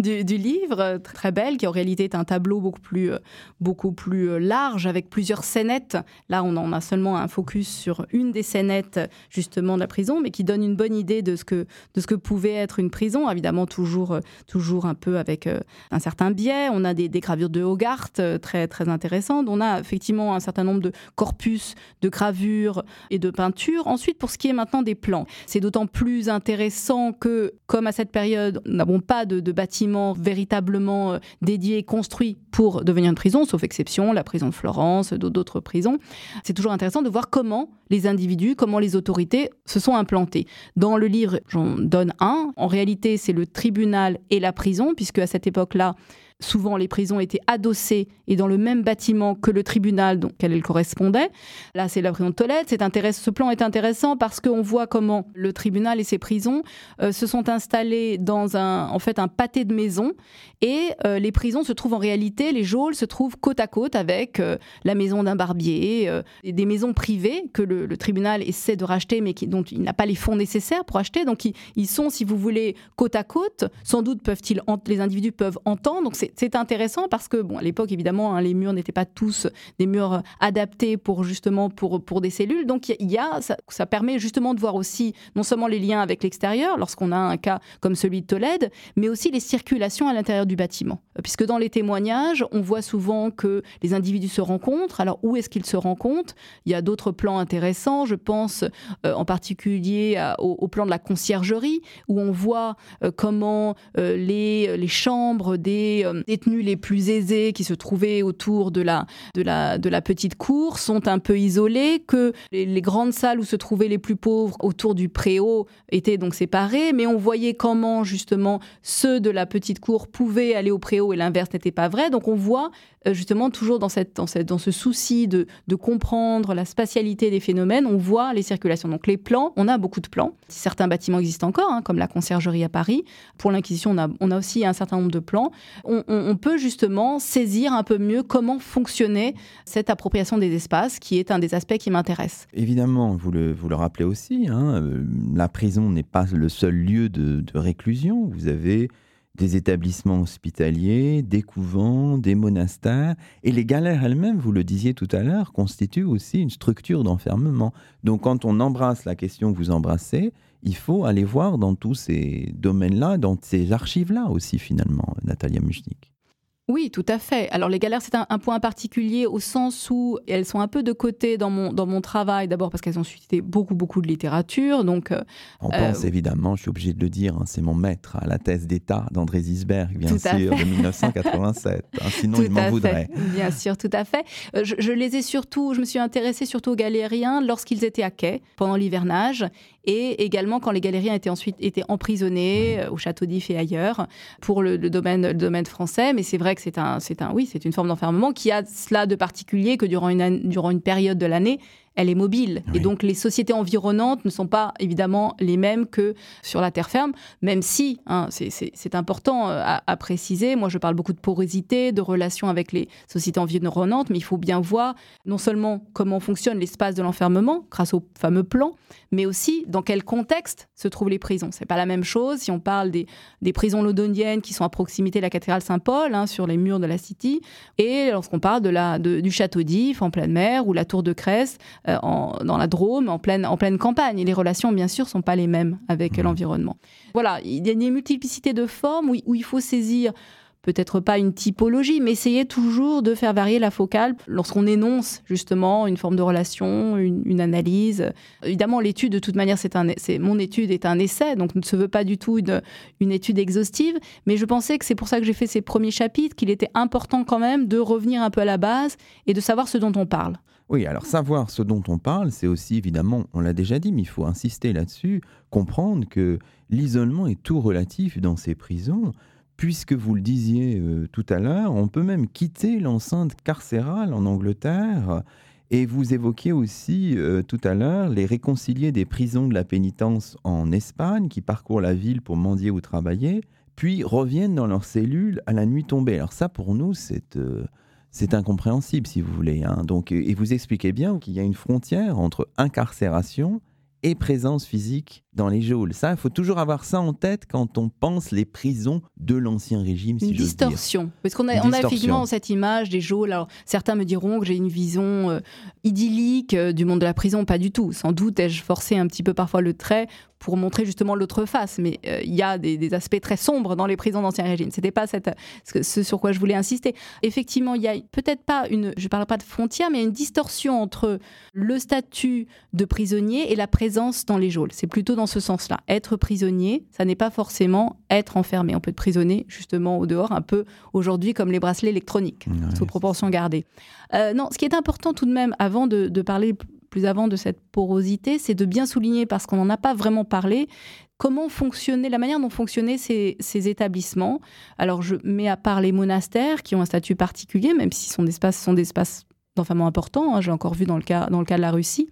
du, du, livre, très belle, qui en réalité est un tableau beaucoup plus, beaucoup plus large avec plusieurs scénettes Là, on en a seulement un focus sur une des scénettes justement de la prison, mais qui donne une bonne idée de ce que, de ce que pouvait être une prison. Évidemment, toujours, toujours un peu avec euh, un certain biais. On a des, gravures de Hogarth euh, très, très intéressantes. On a effectivement un certain nombre de corpus de gravures et de peintures. Ensuite, pour ce qui est maintenant des plans, c'est d'autant plus intéressant que, comme à cette période, nous n'avons pas de, de bâtiments véritablement euh, dédiés, construits pour devenir une prison, sauf exception, la prison de Florence, d'autres prisons c'est toujours intéressant de voir comment les individus, comment les autorités se sont implantés. Dans le livre, j'en donne un. En réalité, c'est le tribunal et la prison, puisque à cette époque-là, souvent les prisons étaient adossées et dans le même bâtiment que le tribunal auquel elles correspondaient. Là, c'est la prison de Tolède. Ce plan est intéressant parce qu'on voit comment le tribunal et ses prisons euh, se sont installés dans un, en fait, un pâté de maisons et euh, les prisons se trouvent en réalité, les geôles se trouvent côte à côte avec euh, la maison d'un barbier, et des maisons privées que le, tribunal essaie de racheter mais dont il n'a pas les fonds nécessaires pour acheter. Donc ils, ils, sont, si vous voulez, côte à côte. Sans doute peuvent-ils, les individus peuvent entendre. Donc c'est c'est intéressant parce que, bon, à l'époque, évidemment, hein, les murs n'étaient pas tous des murs adaptés pour justement pour, pour des cellules. Donc, il y a, ça, permet justement de voir aussi non seulement les liens avec l'extérieur, lorsqu'on a un cas comme celui de Tolède, mais aussi les circulations à l'intérieur du bâtiment. Puisque dans les témoignages, on voit souvent que les individus se rencontrent. Alors, où est-ce qu'ils se rencontrent? Il y a d'autres plans intéressants. Je pense euh, en particulier au, plan de la conciergerie, où on voit euh, comment euh, les, les chambres des détenus les plus aisés qui se trouvaient autour de la, de la, petite cour sont un peu isolées, que les, grandes salles où se trouvaient les plus pauvres autour du préau étaient donc séparées, mais on voyait comment justement ceux de la petite cour pouvaient aller au préau et l'inverse n'était pas vrai. Donc on voit justement toujours dans, cette, dans, ce souci de, de, comprendre la spatialité des phénomènes, on voit les circulations. Donc les plans, on a beaucoup de plans. Certains bâtiments existent encore, hein, comme la conciergerie à Paris. Pour l'Inquisition, on a, on a aussi un certain nombre de plans. On, on, peut justement saisir un peu mieux comment fonctionnait cette appropriation des espaces, qui est un des aspects qui m'intéresse. Évidemment, vous le, vous le rappelez aussi, hein, euh, la prison n'est pas le seul lieu de, de réclusion. Vous avez des établissements hospitaliers, des couvents, des monastères. Et les galères elles-mêmes, vous le disiez tout à l'heure, constituent aussi une structure d'enfermement. Donc quand on embrasse la question que vous embrassez, il faut aller voir dans tous ces domaines-là, dans ces archives-là aussi finalement, Natalia Muchnik. Oui, tout à fait. Alors les galères, c'est un, point particulier au sens où elles sont un peu de côté dans mon, dans mon travail, d'abord parce qu'elles ont suscité beaucoup, beaucoup de littérature. Donc, euh, On pense euh, évidemment, je suis obligé de le dire, hein, c'est mon maître à la thèse d'État d'André Zisberg, bien sûr, de 1987. Hein, sinon, il m'en voudrait. Bien sûr, tout à fait. Euh, je, les ai surtout, je me suis intéressée surtout aux galériens lorsqu'ils étaient à quai pendant l'hivernage et également quand les galériens étaient ensuite été emprisonnés euh, au château d'If et ailleurs pour le, domaine, le domaine français. Mais c'est vrai que c'est un, c'est un, oui, c'est une forme d'enfermement qui a cela de particulier que durant une, durant une période de l'année, elle est mobile. Et donc les sociétés environnantes ne sont pas évidemment les mêmes que sur la terre ferme, même si, hein, c'est important euh, à, préciser, moi je parle beaucoup de porosité, de relations avec les sociétés environnantes, mais il faut bien voir non seulement comment fonctionne l'espace de l'enfermement grâce au fameux plan, mais aussi dans quel contexte se trouvent les prisons. C'est pas la même chose si on parle des, prisons londoniennes qui sont à proximité de la cathédrale Saint-Paul, hein, sur les murs de la City, et lorsqu'on parle de la, du château d'If en pleine mer ou la tour de Crest euh, dans la Drôme, en pleine, en pleine campagne. Et les relations, bien sûr, sont pas les mêmes avec mmh. l'environnement. Voilà, il y a une multiplicité de formes où, où il faut saisir peut-être pas une typologie, mais essayer toujours de faire varier la focale lorsqu'on énonce justement une forme de relation, une, analyse. Évidemment, l'étude, de toute manière, c'est un, c'est, mon étude est un essai, donc ne se veut pas du tout une, une étude exhaustive, mais je pensais que c'est pour ça que j'ai fait ces premiers chapitres, qu'il était important quand même de revenir un peu à la base et de savoir ce dont on parle. Oui, alors savoir ce dont on parle, c'est aussi évidemment, on l'a déjà dit, mais il faut insister là-dessus, comprendre que l'isolement est tout relatif dans ces prisons, puisque vous le disiez euh, tout à l'heure, on peut même quitter l'enceinte carcérale en Angleterre. Et vous évoquiez aussi euh, tout à l'heure les réconciliés des prisons de la pénitence en Espagne qui parcourent la ville pour mendier ou travailler, puis reviennent dans leurs cellules à la nuit tombée. Alors ça, pour nous, c'est... Euh, c'est incompréhensible, si vous voulez. Hein. Donc, et vous expliquez bien qu'il y a une frontière entre incarcération et présence physique dans les geôles. Ça, il faut toujours avoir ça en tête quand on pense les prisons de l'Ancien Régime. Si une distorsion. Parce qu'on a, on a effectivement cette image des geôles. Alors, certains me diront que j'ai une vision euh, idyllique euh, du monde de la prison. Pas du tout. Sans doute ai-je forcé un petit peu parfois le trait pour montrer justement l'autre face. Mais euh, il y a des, aspects très sombres dans les prisons d'Ancien Régime. C'était pas cette, ce sur quoi je voulais insister. Effectivement, il y a peut-être pas une, je parle pas de frontière, mais une distorsion entre le statut de prisonnier et la présence dans les geôles. C'est plutôt dans dans ce sens-là. Être prisonnier, ça n'est pas forcément être enfermé. On peut être prisonnier justement au dehors, un peu aujourd'hui comme les bracelets électroniques, sous proportion gardée. Euh, non, ce qui est important tout de même, avant de, parler plus avant de cette porosité, c'est de bien souligner, parce qu'on n'en a pas vraiment parlé, comment fonctionnait, la manière dont fonctionnaient ces, établissements. Alors, je mets à part les monastères qui ont un statut particulier, même si sont des espaces, sont des espaces d'enfermement important, hein, j'ai encore vu dans le cas, dans le cas de la Russie,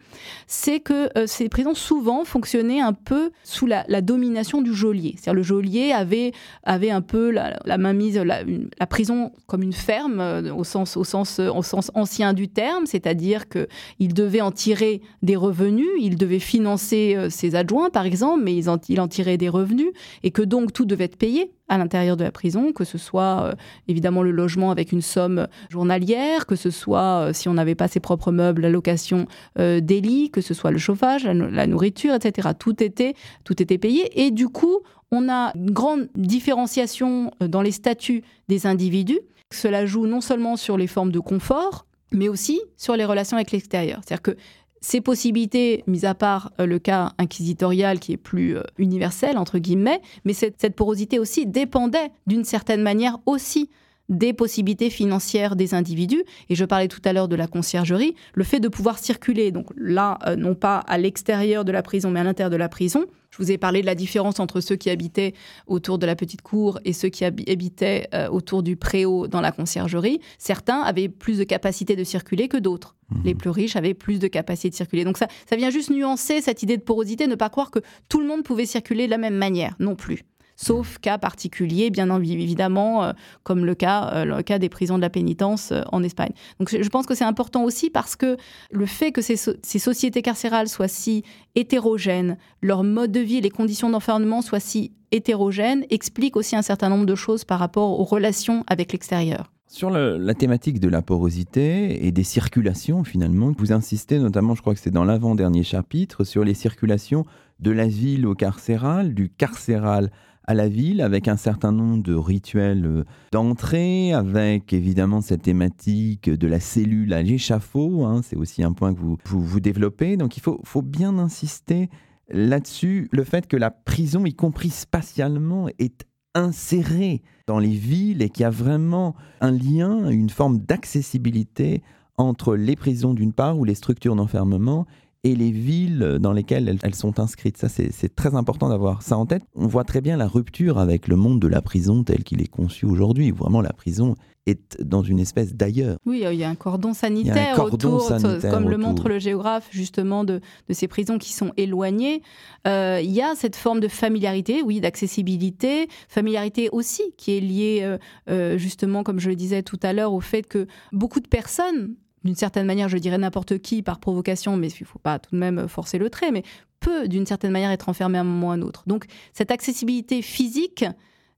c'est que euh, ces prisons souvent fonctionnaient un peu sous la, domination du geôlier. C'est-à-dire le geôlier avait, avait un peu la, mainmise, la, prison comme une ferme euh, au, sens, au, sens, euh, au sens ancien du terme, c'est-à-dire qu'il devait en tirer des revenus, il devait financer ses adjoints par exemple, mais il en tirait des revenus, et que donc tout devait être payé à l'intérieur de la prison, que ce soit euh, évidemment le logement avec une somme journalière, que ce soit, euh, si on n'avait pas ses propres meubles, la location euh, des lits, que ce soit le chauffage, la, nourriture, etc. Tout était, tout était payé. Et du coup, on a une grande différenciation dans les statuts des individus. Cela joue non seulement sur les formes de confort, mais aussi sur les relations avec l'extérieur. C'est-à-dire que ces possibilités, mis à part euh, le cas inquisitorial qui est plus euh, universel, entre guillemets, mais cette, porosité aussi dépendait d'une certaine manière aussi des possibilités financières des individus. Et je parlais tout à l'heure de la conciergerie, le fait de pouvoir circuler, donc là, euh, non pas à l'extérieur de la prison, mais à l'intérieur de la prison, je vous ai parlé de la différence entre ceux qui habitaient autour de la petite cour et ceux qui habitaient euh, autour du préau dans la conciergerie. Certains avaient plus de capacité de circuler que d'autres. Mmh. Les plus riches avaient plus de capacité de circuler. Donc ça, ça vient juste nuancer cette idée de porosité, ne pas croire que tout le monde pouvait circuler de la même manière, non plus sauf cas particuliers, bien évidemment, euh, comme le cas, euh, le cas des prisons de la pénitence euh, en Espagne. Donc je pense que c'est important aussi parce que le fait que ces, sociétés carcérales soient si hétérogènes, leur mode de vie, les conditions d'enfermement soient si hétérogènes, explique aussi un certain nombre de choses par rapport aux relations avec l'extérieur. Sur la thématique de la porosité et des circulations, finalement, vous insistez notamment, je crois que c'est dans l'avant-dernier chapitre, sur les circulations de la ville au carcéral, du carcéral à la ville avec un certain nombre de rituels euh, d'entrée, avec évidemment cette thématique de la cellule à l'échafaud. Hein, c'est aussi un point que vous, vous, développez. Donc il faut, faut bien insister là-dessus, le fait que la prison, y compris spatialement, est insérée dans les villes et qu'il y a vraiment un lien, une forme d'accessibilité entre les prisons d'une part ou les structures d'enfermement et les villes dans lesquelles elles, sont inscrites. Ça, c'est très important d'avoir ça en tête. On voit très bien la rupture avec le monde de la prison tel qu'il est conçu aujourd'hui. Vraiment, la prison est dans une espèce d'ailleurs. Oui, il y a un cordon sanitaire autour, comme le montre le géographe, justement, de, ces prisons qui sont éloignées. Euh, il y a cette forme de familiarité, oui, d'accessibilité, familiarité aussi qui est liée, euh, euh, justement, comme je le disais tout à l'heure, au fait que beaucoup de personnes d'une certaine manière, je dirais n'importe qui par provocation, mais il ne faut pas tout de même forcer le trait, mais peut d'une certaine manière être enfermé à un moment ou à un autre. Donc cette accessibilité physique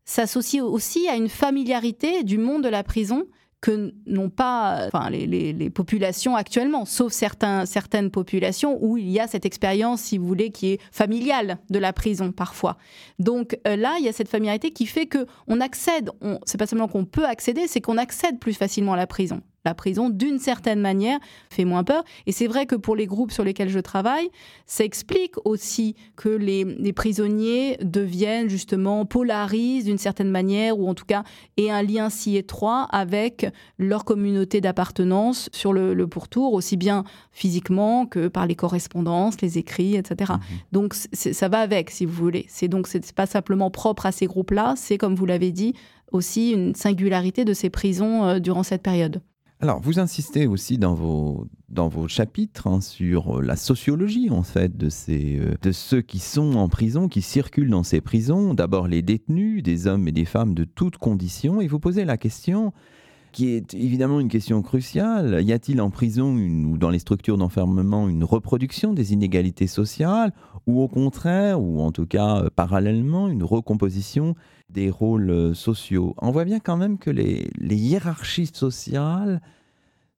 s'associe aussi à une familiarité du monde de la prison que n'ont pas enfin, les, populations actuellement, sauf certaines populations où il y a cette expérience, si vous voulez, qui est familiale de la prison parfois. Donc euh, là, il y a cette familiarité qui fait que on accède, on, c'est pas seulement qu'on peut accéder, c'est qu'on accède plus facilement à la prison la prison, d'une certaine manière, fait moins peur. Et c'est vrai que pour les groupes sur lesquels je travaille, ça explique aussi que les, prisonniers deviennent justement, polarisent d'une certaine manière, ou en tout cas, aient un lien si étroit avec leur communauté d'appartenance sur le, pourtour, aussi bien physiquement que par les correspondances, les écrits, etc. Mmh donc ça va avec, si vous voulez. C'est donc c'est pas simplement propre à ces groupes-là, c'est comme vous l'avez dit, aussi une singularité de ces prisons euh, durant cette période. Alors, vous insistez aussi dans vos, dans vos chapitres hein, sur la sociologie, en fait, de, ces, euh, de ceux qui sont en prison, qui circulent dans ces prisons. D'abord, les détenus, des hommes et des femmes de toutes conditions. Et vous posez la question, qui est évidemment une question cruciale. Y a-t-il en prison ou dans les structures d'enfermement une reproduction des inégalités sociales ou au contraire, ou en tout cas euh, parallèlement, une recomposition des rôles euh, sociaux? On voit bien quand même que les, hiérarchies sociales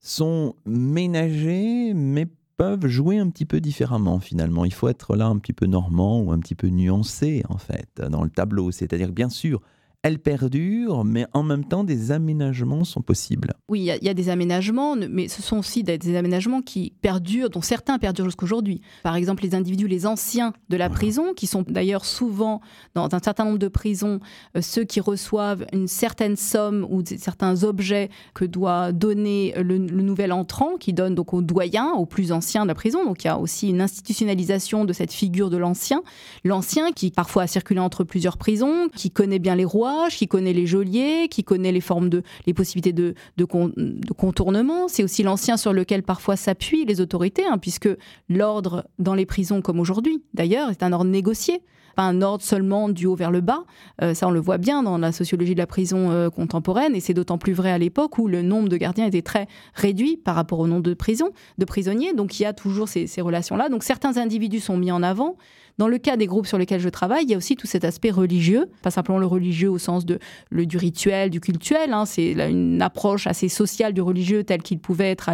sont ménagées, mais peuvent jouer un petit peu différemment finalement. Il faut être là un petit peu normand ou un petit peu nuancé en fait dans le tableau. C'est-à-dire bien sûr, elle perdure, mais en même temps, des aménagements sont possibles. Oui, il y, a des aménagements, mais ce sont aussi des, aménagements qui perdurent, dont certains perdurent jusqu'aujourd'hui. Par exemple, les individus, les anciens de la prison, qui sont d'ailleurs souvent, dans un certain nombre de prisons, euh, ceux qui reçoivent une certaine somme ou certains objets que doit donner le, nouvel entrant, qui donne donc au doyen, au plus ancien de la prison. Donc il y a aussi une institutionnalisation de cette figure de l'ancien. L'ancien qui parfois a circulé entre plusieurs prisons, qui connaît bien les rois, qui connaît les geôliers, qui connaît les formes de, les possibilités de, de, contournement. C'est aussi l'ancien sur lequel parfois s'appuient les autorités, hein, puisque l'ordre dans les prisons, comme aujourd'hui d'ailleurs, est un ordre négocié pas un ordre seulement du haut vers le bas. Euh, ça, on le voit bien dans la sociologie de la prison euh, contemporaine, et c'est d'autant plus vrai à l'époque où le nombre de gardiens était très réduit par rapport au nombre de prisons, de prisonniers. Donc il y a toujours ces, relations-là. Donc certains individus sont mis en avant, dans le cas des groupes sur lesquels je travaille, il y a aussi tout cet aspect religieux, pas simplement le religieux au sens de, le, du rituel, du cultuel. Hein. C'est une approche assez sociale du religieux tel qu'il pouvait être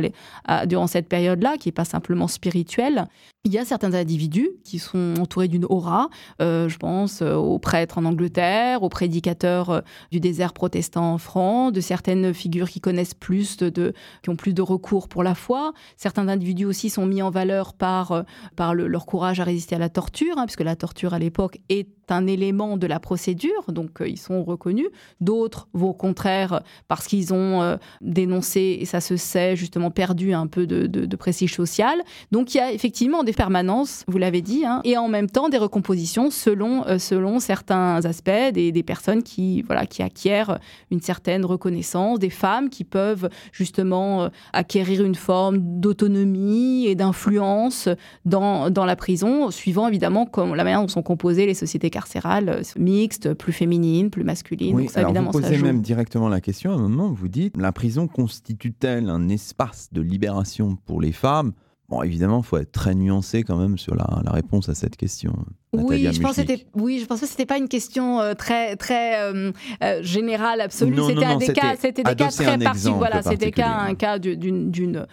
durant cette période-là, qui n'est pas simplement spirituel. Il y a certains individus qui sont entourés d'une aura. Euh, je pense euh, aux prêtres en Angleterre, aux prédicateurs euh, du désert protestant en France, de certaines figures qui connaissent plus de, qui ont plus de recours pour la foi. Certains individus aussi sont mis en valeur par, par leur courage à résister à la torture, hein, puisque la torture à l'époque est un élément de la procédure, donc ils sont reconnus. D'autres vont au contraire parce qu'ils ont dénoncé, et ça se sait, justement perdu un peu de, prestige social. Donc il y a effectivement des permanences, vous l'avez dit, hein, et en même temps des recompositions selon, euh, selon certains aspects, des, des, personnes qui, voilà, qui acquièrent une certaine reconnaissance, des femmes qui peuvent justement euh, acquérir une forme d'autonomie et d'influence dans, dans la prison, suivant évidemment comme la manière dont sont composées les sociétés carcérales euh, mixtes, plus féminines, plus masculines. Oui, alors vous posez même directement la question à un moment, vous dites, la prison constitue-t-elle un espace de libération pour les femmes? Bon, évidemment, il faut être très nuancé quand même sur la, la réponse à cette question. Oui je, pense oui, je pense que c'était pas une question euh, très, très euh, euh, générale, absolue. C'était un des cas, c'était des cas très particuliers. Voilà, c'était cas, un cas d'une,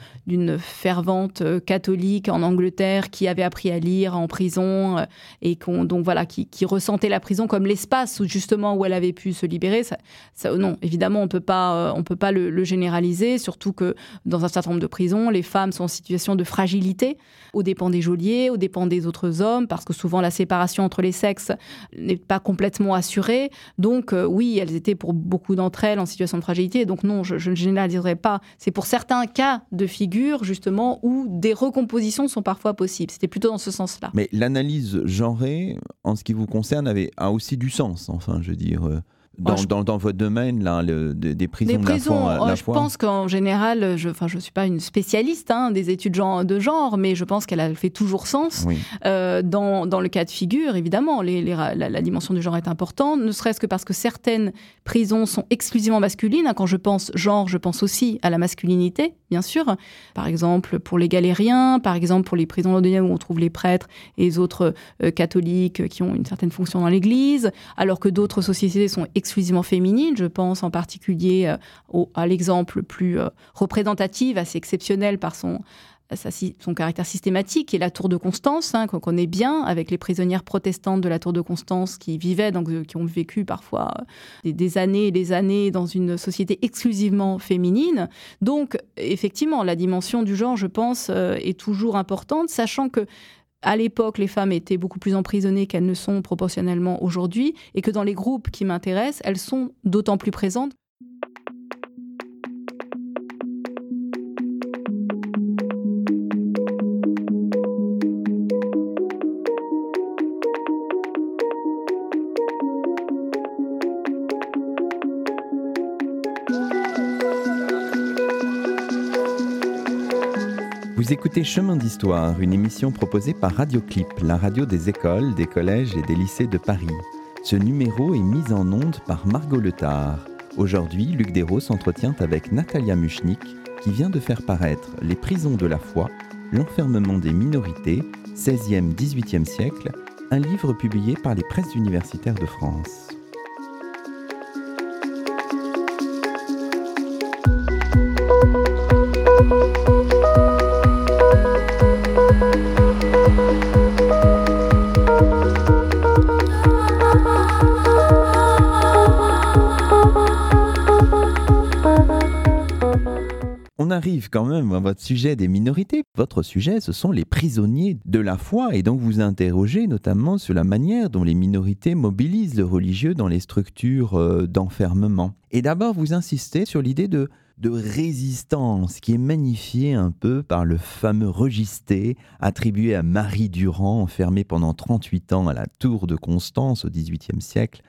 fervente catholique en Angleterre qui avait appris à lire en prison et qu'on, donc voilà, qui, qui, ressentait la prison comme l'espace où justement où elle avait pu se libérer. Ça, ça, non, évidemment, on peut pas, on peut pas le, le, généraliser, surtout que dans un certain nombre de prisons, les femmes sont en situation de fragilité, aux dépens des geôliers, aux dépens des autres hommes, parce que souvent la séparation entre les sexes n'est pas complètement assurée. Donc euh, oui, elles étaient pour beaucoup d'entre elles en situation de fragilité. Donc non, je, ne généraliserai pas. C'est pour certains cas de figure, justement, où des recompositions sont parfois possibles. C'était plutôt dans ce sens-là. Mais l'analyse genrée, en ce qui vous concerne, avait, a aussi du sens. Enfin, je veux dire... Euh, dans, dans, dans, votre domaine, là, le, des, prisons, prisons la, oh, Je pense qu'en général, je ne je suis pas une spécialiste hein, des études de genre, mais je pense qu'elle fait toujours sens. Euh, dans, dans, le cas de figure, évidemment, les, la, la, dimension du genre est importante, ne serait-ce que parce que certaines prisons sont exclusivement masculines. Quand je pense genre, je pense aussi à la masculinité, bien sûr. Par exemple, pour les galériens, par exemple, pour les prisons londoniennes où on trouve les prêtres et les autres euh, catholiques qui ont une certaine fonction dans l'Église, alors que d'autres sociétés sont exclusivement exclusivement féminine. Je pense en particulier euh, à l'exemple plus euh, représentatif, assez exceptionnel par son, son caractère systématique, et la Tour de Constance, hein, qu'on connaît bien, avec les prisonnières protestantes de la Tour de Constance qui vivaient, donc, euh, qui ont vécu parfois des, années et des années dans une société exclusivement féminine. Donc, effectivement, la dimension du genre, je pense, est toujours importante, sachant que à l'époque, les femmes étaient beaucoup plus emprisonnées qu'elles ne sont proportionnellement aujourd'hui, et que dans les groupes qui m'intéressent, elles sont d'autant plus présentes. Vous écoutez Chemin d'Histoire, une émission proposée par Radioclip, la radio des écoles, des collèges et des lycées de Paris. Ce numéro est mis en onde par Margot Letard. Aujourd'hui, Luc Dérault s'entretient avec Natalia Muchnik, qui vient de faire paraître Les prisons de la foi, l'enfermement des minorités, 16e-18e siècle, un livre publié par les presses universitaires de France. Arrive quand même à votre sujet des minorités. Votre sujet, ce sont les prisonniers de la foi. Et donc vous interrogez notamment sur la manière dont les minorités mobilisent le religieux dans les structures euh, d'enfermement. Et d'abord, vous insistez sur l'idée de, résistance qui est magnifiée un peu par le fameux registé attribué à Marie Durand, enfermée pendant 38 ans à la tour de Constance au XVIIIe siècle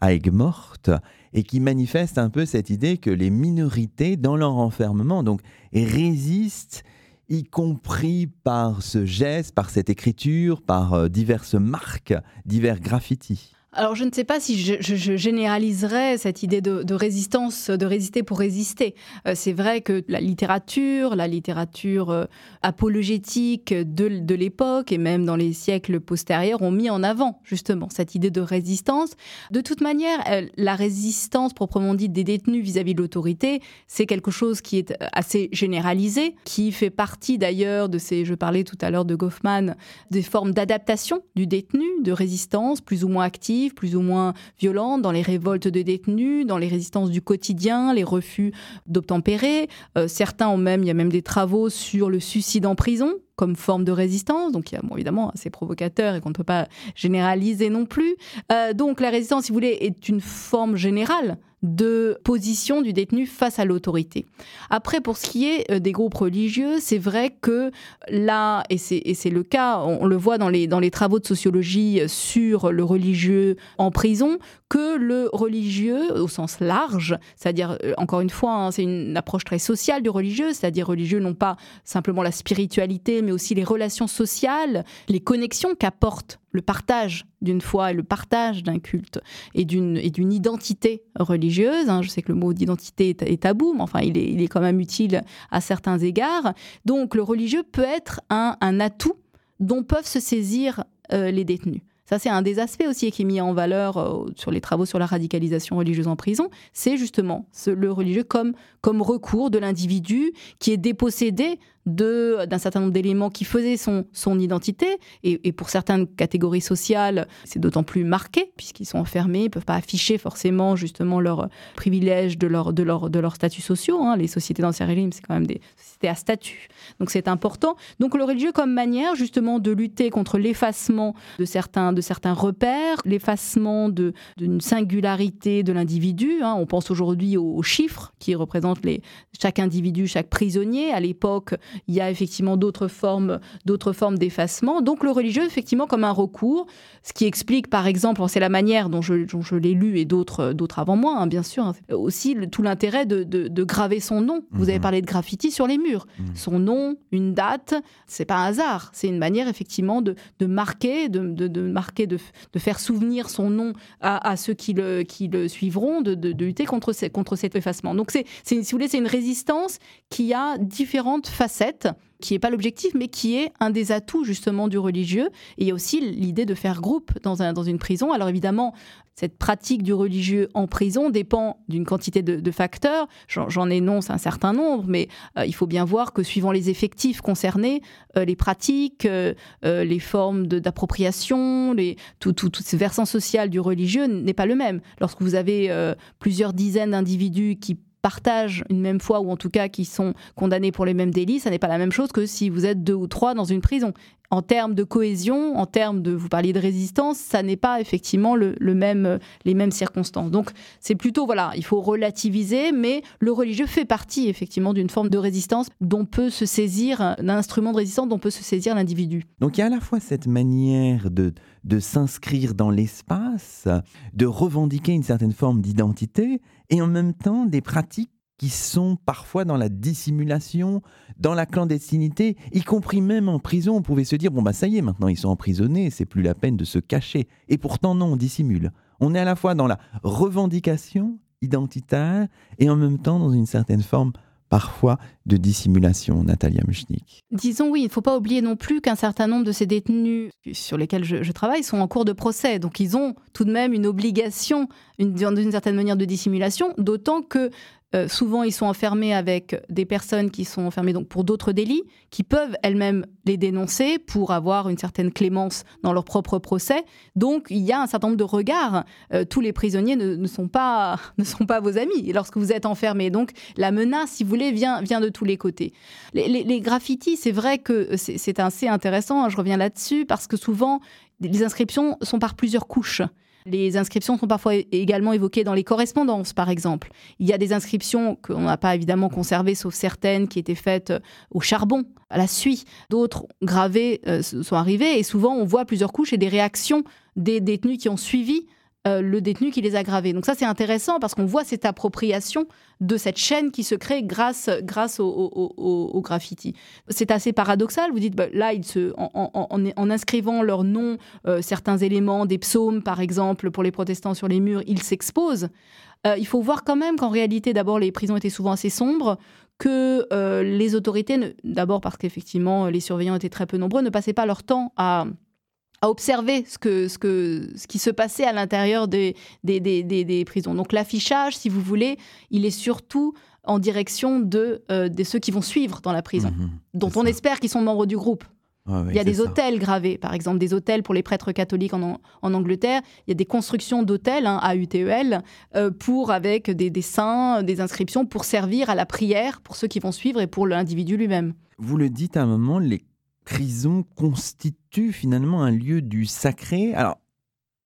à Aigues-Mortes et qui manifeste un peu cette idée que les minorités, dans leur enfermement, donc résistent, y compris par ce geste, par cette écriture, par euh, diverses marques, divers graffitis. Alors je ne sais pas si je, généraliserais cette idée de, résistance, de résister pour résister. Euh, c'est vrai que la littérature, la littérature euh, apologétique de, l'époque et même dans les siècles postérieurs ont mis en avant justement cette idée de résistance. De toute manière, euh, la résistance proprement dite des détenus vis-à-vis de l'autorité, c'est quelque chose qui est assez généralisé, qui fait partie d'ailleurs de ces, je parlais tout à l'heure de Goffman, des formes d'adaptation du détenu, de résistance plus ou moins active plus ou moins violentes, dans les révoltes de détenus, dans les résistances du quotidien, les refus d'obtempérer. Euh, certains ont même, il y a même des travaux sur le suicide en prison comme forme de résistance. Donc, il y a, évidemment, assez provocateur et qu'on ne peut pas généraliser non plus. Euh, donc, la résistance, si vous voulez, est une forme générale de position du détenu face à l'autorité. Après, pour ce qui est euh, des groupes religieux, c'est vrai que là, et c'est le cas, on, le voit dans les travaux de sociologie sur le religieux en prison, que le religieux, au sens large, c'est-à-dire, euh, encore une fois, hein, c'est une approche très sociale du religieux, c'est-à-dire religieux non pas simplement la spiritualité, mais aussi les relations sociales, les connexions qu'apporte le partage d'une foi et le partage d'un culte et d'une identité religieuse. Hein. Je sais que le mot d'identité est, tabou, mais enfin, il est, il est, quand même utile à certains égards. Donc, le religieux peut être un, un atout dont peuvent se saisir euh, les détenus. Ça, c'est un des aspects aussi qui est mis en valeur euh, sur les travaux sur la radicalisation religieuse en prison. C'est justement le religieux comme, comme recours de l'individu qui est dépossédé d'un certain nombre d'éléments qui faisaient son, son identité. Et, pour certaines catégories sociales, c'est d'autant plus marqué, puisqu'ils sont enfermés, ils peuvent pas afficher forcément justement leurs privilèges de leur, de leur, de leurs statuts sociaux. Hein. Les sociétés d'ancien régime, c'est quand même des sociétés à statut. Donc c'est important. Donc le religieux comme manière justement de lutter contre l'effacement de certains, de certains repères, l'effacement d'une singularité de l'individu. Hein. On pense aujourd'hui aux, chiffres qui représentent les, chaque individu, chaque prisonnier. À l'époque, il y a effectivement d'autres formes, d'autres formes d'effacement. Donc le religieux, effectivement, comme un recours, ce qui explique, par exemple, c'est la manière dont je, je l'ai lu et d'autres, d'autres avant moi, hein, bien sûr, hein, aussi tout l'intérêt de, de, graver son nom. Vous avez mhm. parlé de graffiti sur les murs. Mhm. Son nom, une date, c'est pas un hasard. C'est une manière, effectivement, de, de marquer, de, de marquer, de, faire souvenir son nom à, à ceux qui le, qui le suivront, de, lutter contre, contre cet effacement. Donc, c'est, si vous voulez, c'est une résistance qui a différentes facettes qui n'est pas l'objectif, mais qui est un des atouts justement du religieux. Et il y a aussi l'idée de faire groupe dans, un, dans une prison. Alors évidemment, cette pratique du religieux en prison dépend d'une quantité de, facteurs. J'en énonce un certain nombre, mais euh, il faut bien voir que suivant les effectifs concernés, euh, les pratiques, euh, les formes d'appropriation, tout, tout, tout, ce versant social du religieux n'est pas le même. Lorsque vous avez plusieurs dizaines d'individus qui partagent une même foi ou en tout cas qui sont condamnés pour les mêmes délits, ça n'est pas la même chose que si vous êtes deux ou trois dans une prison. En termes de cohésion, en termes de, vous parliez de résistance, ça n'est pas effectivement le, même, les mêmes circonstances. Donc c'est plutôt, voilà, il faut relativiser, mais le religieux fait partie effectivement d'une forme de résistance dont peut se saisir, d'un instrument de résistance dont peut se saisir l'individu. Donc il y a à la fois cette manière de s'inscrire dans l'espace, de revendiquer une certaine forme d'identité, et en même temps des pratiques sont parfois dans la dissimulation, dans la clandestinité, y compris même en prison. On pouvait se dire, bon, bah ça y est, maintenant ils sont emprisonnés, c'est plus la peine de se cacher. Et pourtant, non, on dissimule. On est à la fois dans la revendication identitaire et en même temps dans une certaine forme parfois de dissimulation, Natalia Muchnik. Disons oui, il ne faut pas oublier non plus qu'un certain nombre de ces détenus sur lesquels je, travaille sont en cours de procès. Donc ils ont tout de même une obligation, d'une certaine manière, de dissimulation, d'autant que euh, souvent, ils sont enfermés avec des personnes qui sont enfermées donc pour d'autres délits, qui peuvent elles-mêmes les dénoncer pour avoir une certaine clémence dans leur propre procès. Donc, il y a un certain nombre de regards. Euh, tous les prisonniers ne, sont pas, ne sont pas vos amis lorsque vous êtes enfermé. Donc, la menace, si vous voulez, vient, vient de tous les côtés. Les, graffitis, c'est vrai que c'est assez intéressant, hein, je reviens là-dessus, parce que souvent, les inscriptions sont par plusieurs couches. Les inscriptions sont parfois également évoquées dans les correspondances, par exemple. Il y a des inscriptions qu'on n'a pas évidemment conservées, sauf certaines qui étaient faites euh, au charbon, à la suie. D'autres gravées euh, sont arrivées et souvent on voit plusieurs couches et des réactions des détenus qui ont suivi euh, le détenu qui les a gravés. Donc ça, c'est intéressant parce qu'on voit cette appropriation de cette chaîne qui se crée grâce, grâce au, graffiti. C'est assez paradoxal. Vous dites, bah, là, en, inscrivant leur nom, euh, certains éléments des psaumes, par exemple, pour les protestants sur les murs, ils s'exposent. Euh, il faut voir quand même qu'en réalité, d'abord, les prisons étaient souvent assez sombres, que les autorités, d'abord parce qu'effectivement, les surveillants étaient très peu nombreux, ne passaient pas leur temps à à observer ce, que, ce, que, ce qui se passait à l'intérieur des, des, des, des, prisons. Donc l'affichage, si vous voulez, il est surtout en direction de, euh, de ceux qui vont suivre dans la prison, mhm. dont on espère qu'ils sont membres du groupe. il y a des hôtels gravés, par exemple des hôtels pour les prêtres catholiques en, en Angleterre. Il y a des constructions d'hôtels hein, à UTEL euh, pour avec des dessins, des inscriptions pour servir à la prière pour ceux qui vont suivre et pour l'individu lui-même. Vous le dites à un moment, les prison constitue finalement un lieu du sacré. Alors,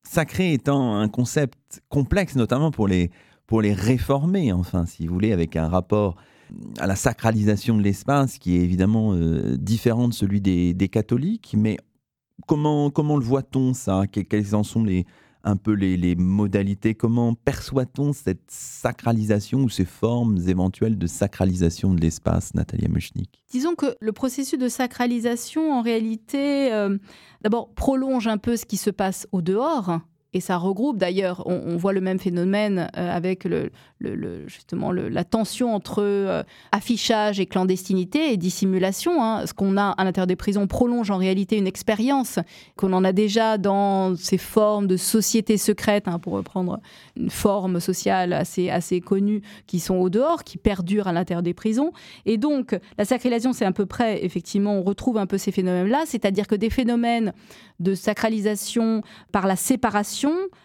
sacré étant un concept complexe, notamment pour les, pour les réformer, enfin, si vous voulez, avec un rapport à la sacralisation de l'espace qui est évidemment euh, différent de celui des, des catholiques. Mais comment, comment le voit-on ça? Quels en sont les, un peu les, modalités. Comment perçoit-on cette sacralisation ou ces formes éventuelles de sacralisation de l'espace, Natalia Mushnik Disons que le processus de sacralisation, en réalité, euh, d'abord prolonge un peu ce qui se passe au dehors, et ça regroupe d'ailleurs, on, voit le même phénomène euh, avec le, justement la tension entre euh, affichage et clandestinité et dissimulation. Hein. Ce qu'on a à l'intérieur des prisons prolonge en réalité une expérience qu'on en a déjà dans ces formes de sociétés secrètes, hein, pour reprendre une forme sociale assez, assez connue, qui sont au dehors, qui perdurent à l'intérieur des prisons. Et donc, la sacralisation, c'est à peu près, effectivement, on retrouve un peu ces phénomènes-là, c'est-à-dire que des phénomènes de sacralisation par la séparation,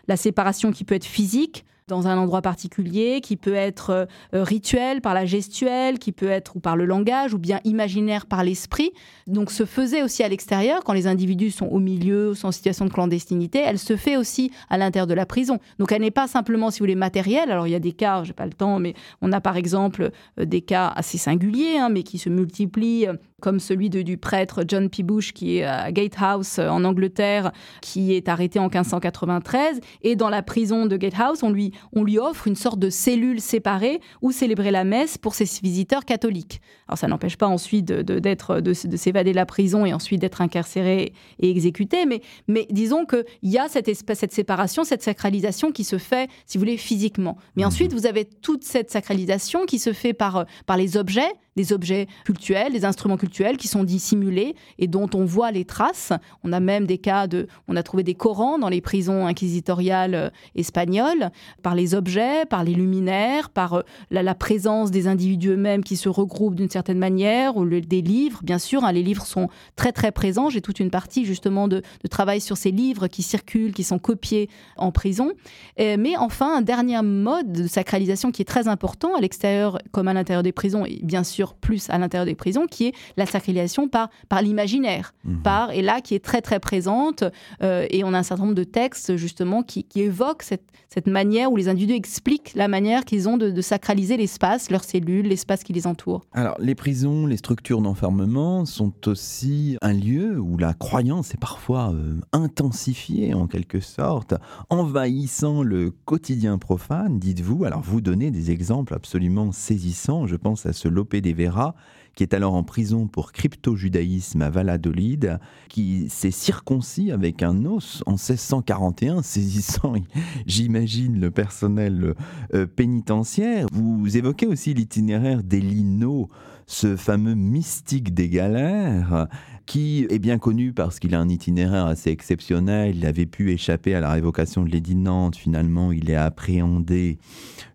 la séparation qui peut être physique, dans un endroit particulier, qui peut être euh, euh, rituel par la gestuelle, qui peut être ou par le langage, ou bien imaginaire par l'esprit. Donc se faisait aussi à l'extérieur, quand les individus sont au milieu, sont en situation de clandestinité, elle se fait aussi à l'intérieur de la prison. Donc elle n'est pas simplement, si vous voulez, matérielle. Alors il y a des cas, j'ai pas le temps, mais on a par exemple euh, des cas assez singuliers, hein, mais qui se multiplient comme celui de, du prêtre John P. Bush qui est à Gatehouse en Angleterre, qui est arrêté en 1593. Et dans la prison de Gatehouse, on lui, on lui offre une sorte de cellule séparée où célébrer la messe pour ses visiteurs catholiques. Alors ça n'empêche pas ensuite de, d'être, de, s'évader de la prison et ensuite d'être incarcéré et exécuté, mais, mais disons qu'il y a cette, espèce, cette séparation, cette sacralisation qui se fait, si vous voulez, physiquement. Mais mhm. ensuite, vous avez toute cette sacralisation qui se fait par, par les objets, des objets cultuels, des instruments cultuels qui sont dissimulés et dont on voit les traces. On a même des cas de, on a trouvé des Corans dans les prisons inquisitoriales euh, espagnoles par les objets, par les luminaires, par euh, la, présence des individus eux-mêmes qui se regroupent d'une certaine manière, ou des livres, bien sûr. Hein, les livres sont très très présents. J'ai toute une partie justement de, travail sur ces livres qui circulent, qui sont copiés en prison. mais enfin, un dernier mode de sacralisation qui est très important à l'extérieur comme à l'intérieur des prisons, et bien sûr plus à l'intérieur des prisons, qui est la sacralisation par, par l'imaginaire, mhm. par, et là qui est très très présente, euh, et on a un certain nombre de textes justement qui, qui évoquent cette, cette, manière où les individus expliquent la manière qu'ils ont de, sacraliser l'espace, leurs cellules, l'espace qui les entoure. Alors les prisons, les structures d'enfermement sont aussi un lieu où la croyance est parfois euh, intensifiée en quelque sorte, envahissant le quotidien profane, dites-vous. Alors vous donnez des exemples absolument saisissants, je pense à ce Lopé des Vera, qui est alors en prison pour crypto-judaïsme à Valladolid, qui s'est circoncis avec un os en 1641, saisissant, j'imagine, le personnel euh, pénitentiaire. Vous évoquez aussi l'itinéraire d'Elino, ce fameux mystique des galères, qui est bien connu parce qu'il a un itinéraire assez exceptionnel. Il avait pu échapper à la révocation de l'édit de Nantes. Finalement, il est appréhendé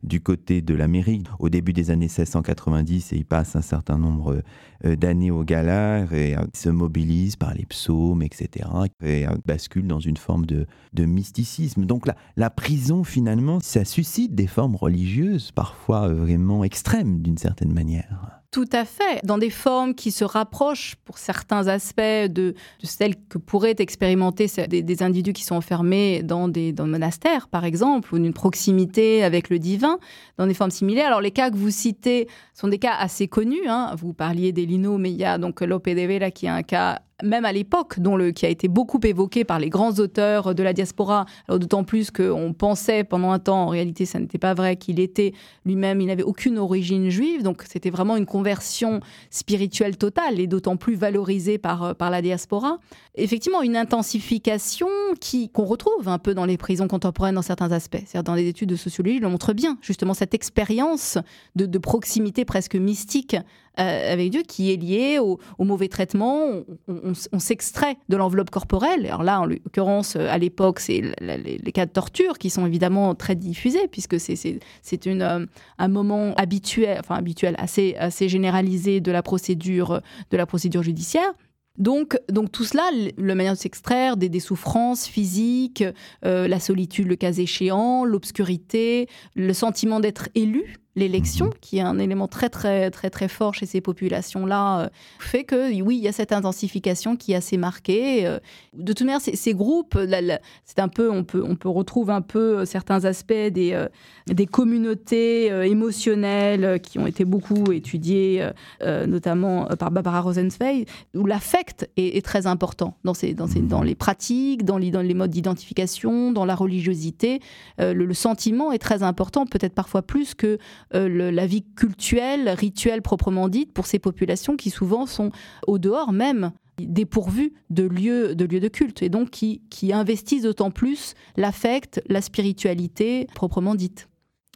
du côté de l'Amérique au début des années 1690 et il passe un certain nombre euh, d'années aux galères et euh, se mobilise par les psaumes, etc. et euh, bascule dans une forme de, mysticisme. Donc la, la prison, finalement, ça suscite des formes religieuses parfois vraiment extrêmes d'une certaine manière. Tout à fait, dans des formes qui se rapprochent pour certains aspects de, celles que pourraient expérimenter des, individus qui sont enfermés dans des dans monastères, par exemple, ou d'une proximité avec le divin, dans des formes similaires. Alors les cas que vous citez sont des cas assez connus. Hein. Vous parliez des Lino, mais il y a donc Lope de Vera qui est un cas même à l'époque, dont le, qui a été beaucoup évoqué par les grands auteurs de la diaspora, d'autant plus qu'on pensait pendant un temps, en réalité ça n'était pas vrai, qu'il était lui-même, il n'avait aucune origine juive, donc c'était vraiment une conversion spirituelle totale et d'autant plus valorisée par, par la diaspora. Effectivement, une intensification qui, qu'on retrouve un peu dans les prisons contemporaines dans certains aspects. C'est-à-dire dans les études de sociologie, le montre bien, justement, cette expérience de, de proximité presque mystique euh, avec Dieu qui est lié au, mauvais traitement. On, s'extrait de l'enveloppe corporelle. Alors là, en l'occurrence, euh, à l'époque, c'est les, cas de torture qui sont évidemment très diffusés puisque c'est euh, un moment habituel, enfin habituel, assez, assez généralisé de la procédure, de la procédure judiciaire. Donc, donc tout cela, la manière de s'extraire des, souffrances physiques, la solitude le cas échéant, l'obscurité, le sentiment d'être élu, l'élection, mhm. qui est un élément très très très très fort chez ces populations-là, euh, fait que oui, il y a cette intensification qui est assez marquée. Euh. de toute manière, ces, groupes, c'est un peu, on peut on peut retrouver un peu euh, certains aspects des des communautés émotionnelles qui ont été beaucoup étudiées, notamment par Barbara Rosenzweig, où l'affect est, très important dans ces dans ces dans les pratiques, dans les dans les modes d'identification, dans la religiosité. le sentiment est très important, peut-être parfois plus que euh, la vie cultuelle, rituelle proprement dite, pour ces populations qui souvent sont au dehors même dépourvues de lieux de, culte et donc qui, qui investissent d'autant plus l'affect, la spiritualité proprement dite.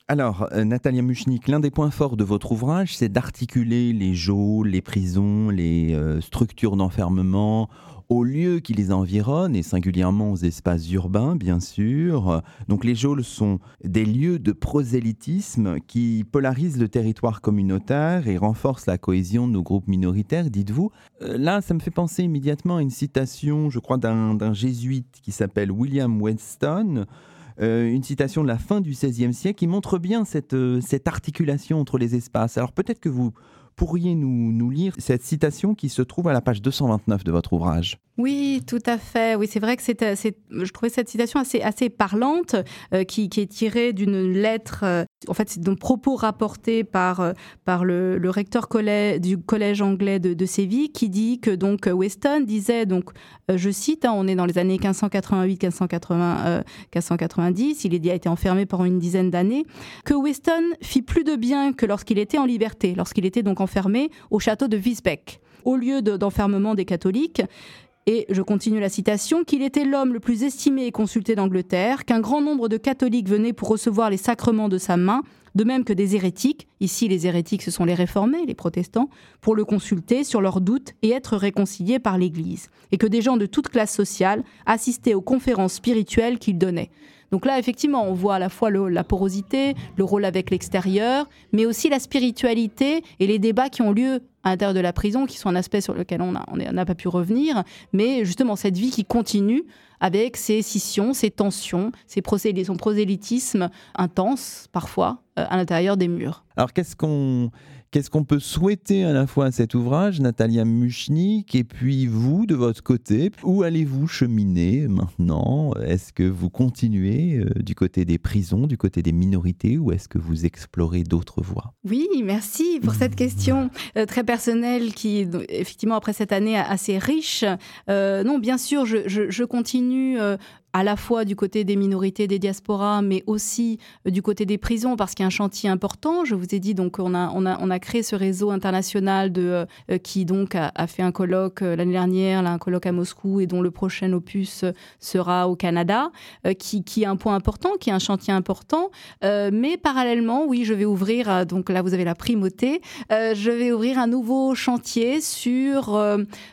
Alors, euh, Natalia Muchnik, l'un des points forts de votre ouvrage, c'est d'articuler les geôles, les prisons, les euh, structures d'enfermement aux lieux qui les environnent et singulièrement aux espaces urbains, bien sûr. Donc les geôles sont des lieux de prosélytisme qui polarisent le territoire communautaire et renforcent la cohésion de nos groupes minoritaires, dites-vous. Euh, là, ça me fait penser immédiatement à une citation, je crois, d'un jésuite qui s'appelle William Weston. Euh, une citation de la fin du XVIe siècle qui montre bien euh, cette articulation entre les espaces. Alors peut-être que vous pourriez nous, nous lire cette citation qui se trouve à la page 229 de votre ouvrage? Oui, tout à fait. Oui, c'est vrai que c'est, je trouvais cette citation assez, parlante, euh, qui, est tirée d'une lettre. Euh, en fait, c'est un propos rapporté par, euh, le, recteur du collège anglais de, Séville, qui dit que donc Weston disait donc, je cite, hein, on est dans les années 1588, 1580, 1590. Il a été enfermé pendant une dizaine d'années. Que Weston fit plus de bien que lorsqu'il était en liberté, lorsqu'il était donc enfermé au château de Wiesbeck au lieu d'enfermement des catholiques. Et je continue la citation, qu'il était l'homme le plus estimé et consulté d'Angleterre, qu'un grand nombre de catholiques venaient pour recevoir les sacrements de sa main, de même que des hérétiques, ici les hérétiques ce sont les réformés, les protestants, pour le consulter sur leurs doutes et être réconciliés par l'Église, et que des gens de toute classe sociale assistaient aux conférences spirituelles qu'il donnait. Donc là, effectivement, on voit à la fois la porosité, le rôle avec l'extérieur, mais aussi la spiritualité et les débats qui ont lieu à l'intérieur de la prison, qui sont un aspect sur lequel on n'a pas pu revenir, mais justement cette vie qui continue avec ses scissions, ses tensions, ses son prosélytisme intense parfois euh, à l'intérieur des murs. Alors qu'est-ce qu'on Qu'est-ce qu'on peut souhaiter à la fois à cet ouvrage, Natalia Muchnik, et puis vous, de votre côté Où allez-vous cheminer maintenant? Est-ce que vous continuez euh, du côté des prisons, du côté des minorités, ou est-ce que vous explorez d'autres voies? Oui, merci pour cette question euh, très personnelle qui, effectivement, après cette année assez riche, euh, non, bien sûr, je, je continue à la fois du côté des minorités, des diasporas, mais aussi euh, du côté des prisons, parce qu'il y a un chantier important. Je vous ai dit, donc, on a, on a, on a créé ce réseau international de, euh, qui donc a, fait un colloque euh, l'année dernière, un colloque à Moscou, et dont le prochain opus sera au Canada, qui, qui est un point important, qui est un chantier important. mais parallèlement, oui, je vais ouvrir, donc là, vous avez la primauté, je vais ouvrir un nouveau chantier sur,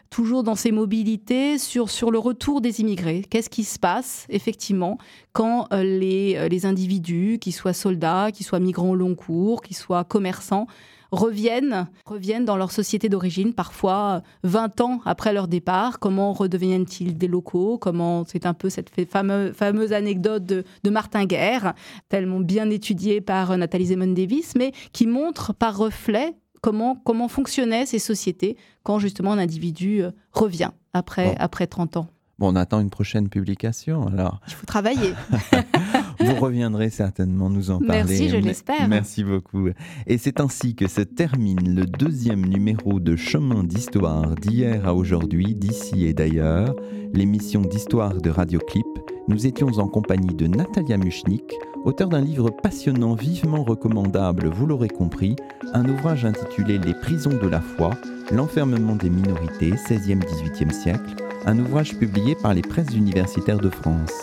toujours dans ces mobilités, sur, sur le retour des immigrés. Qu'est-ce qui se passe? Effectivement, quand euh, les, euh, les individus, qu'ils soient soldats, qu'ils soient migrants au long cours, qu'ils soient commerçants, reviennent, reviennent dans leur société d'origine, parfois 20 ans après leur départ. Comment redeviennent-ils des locaux? Comment c'est un peu cette fameuse, fameuse anecdote de, Martin Guerre, tellement bien étudiée par Nathalie Zemon Davis, mais qui montre par reflet comment, comment fonctionnaient ces sociétés quand justement un individu euh, revient après, après 30 ans. Bon, on attend une prochaine publication alors. Il faut travailler. Vous reviendrez certainement nous en parler. Merci, je l'espère. Merci beaucoup. Et c'est ainsi que se termine le deuxième numéro de Chemin d'Histoire d'hier à aujourd'hui, d'ici et d'ailleurs, l'émission d'histoire de Radioclip. Nous étions en compagnie de Natalia Muchnik, auteur d'un livre passionnant, vivement recommandable, vous l'aurez compris, un ouvrage intitulé Les prisons de la foi, l'enfermement des minorités, 16e-18e siècle, un ouvrage publié par les presses universitaires de France.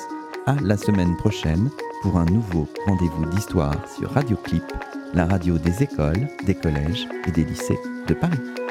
À la semaine prochaine pour un nouveau rendez-vous d'histoire sur Radio Clip, la radio des écoles, des collèges et des lycées de Paris.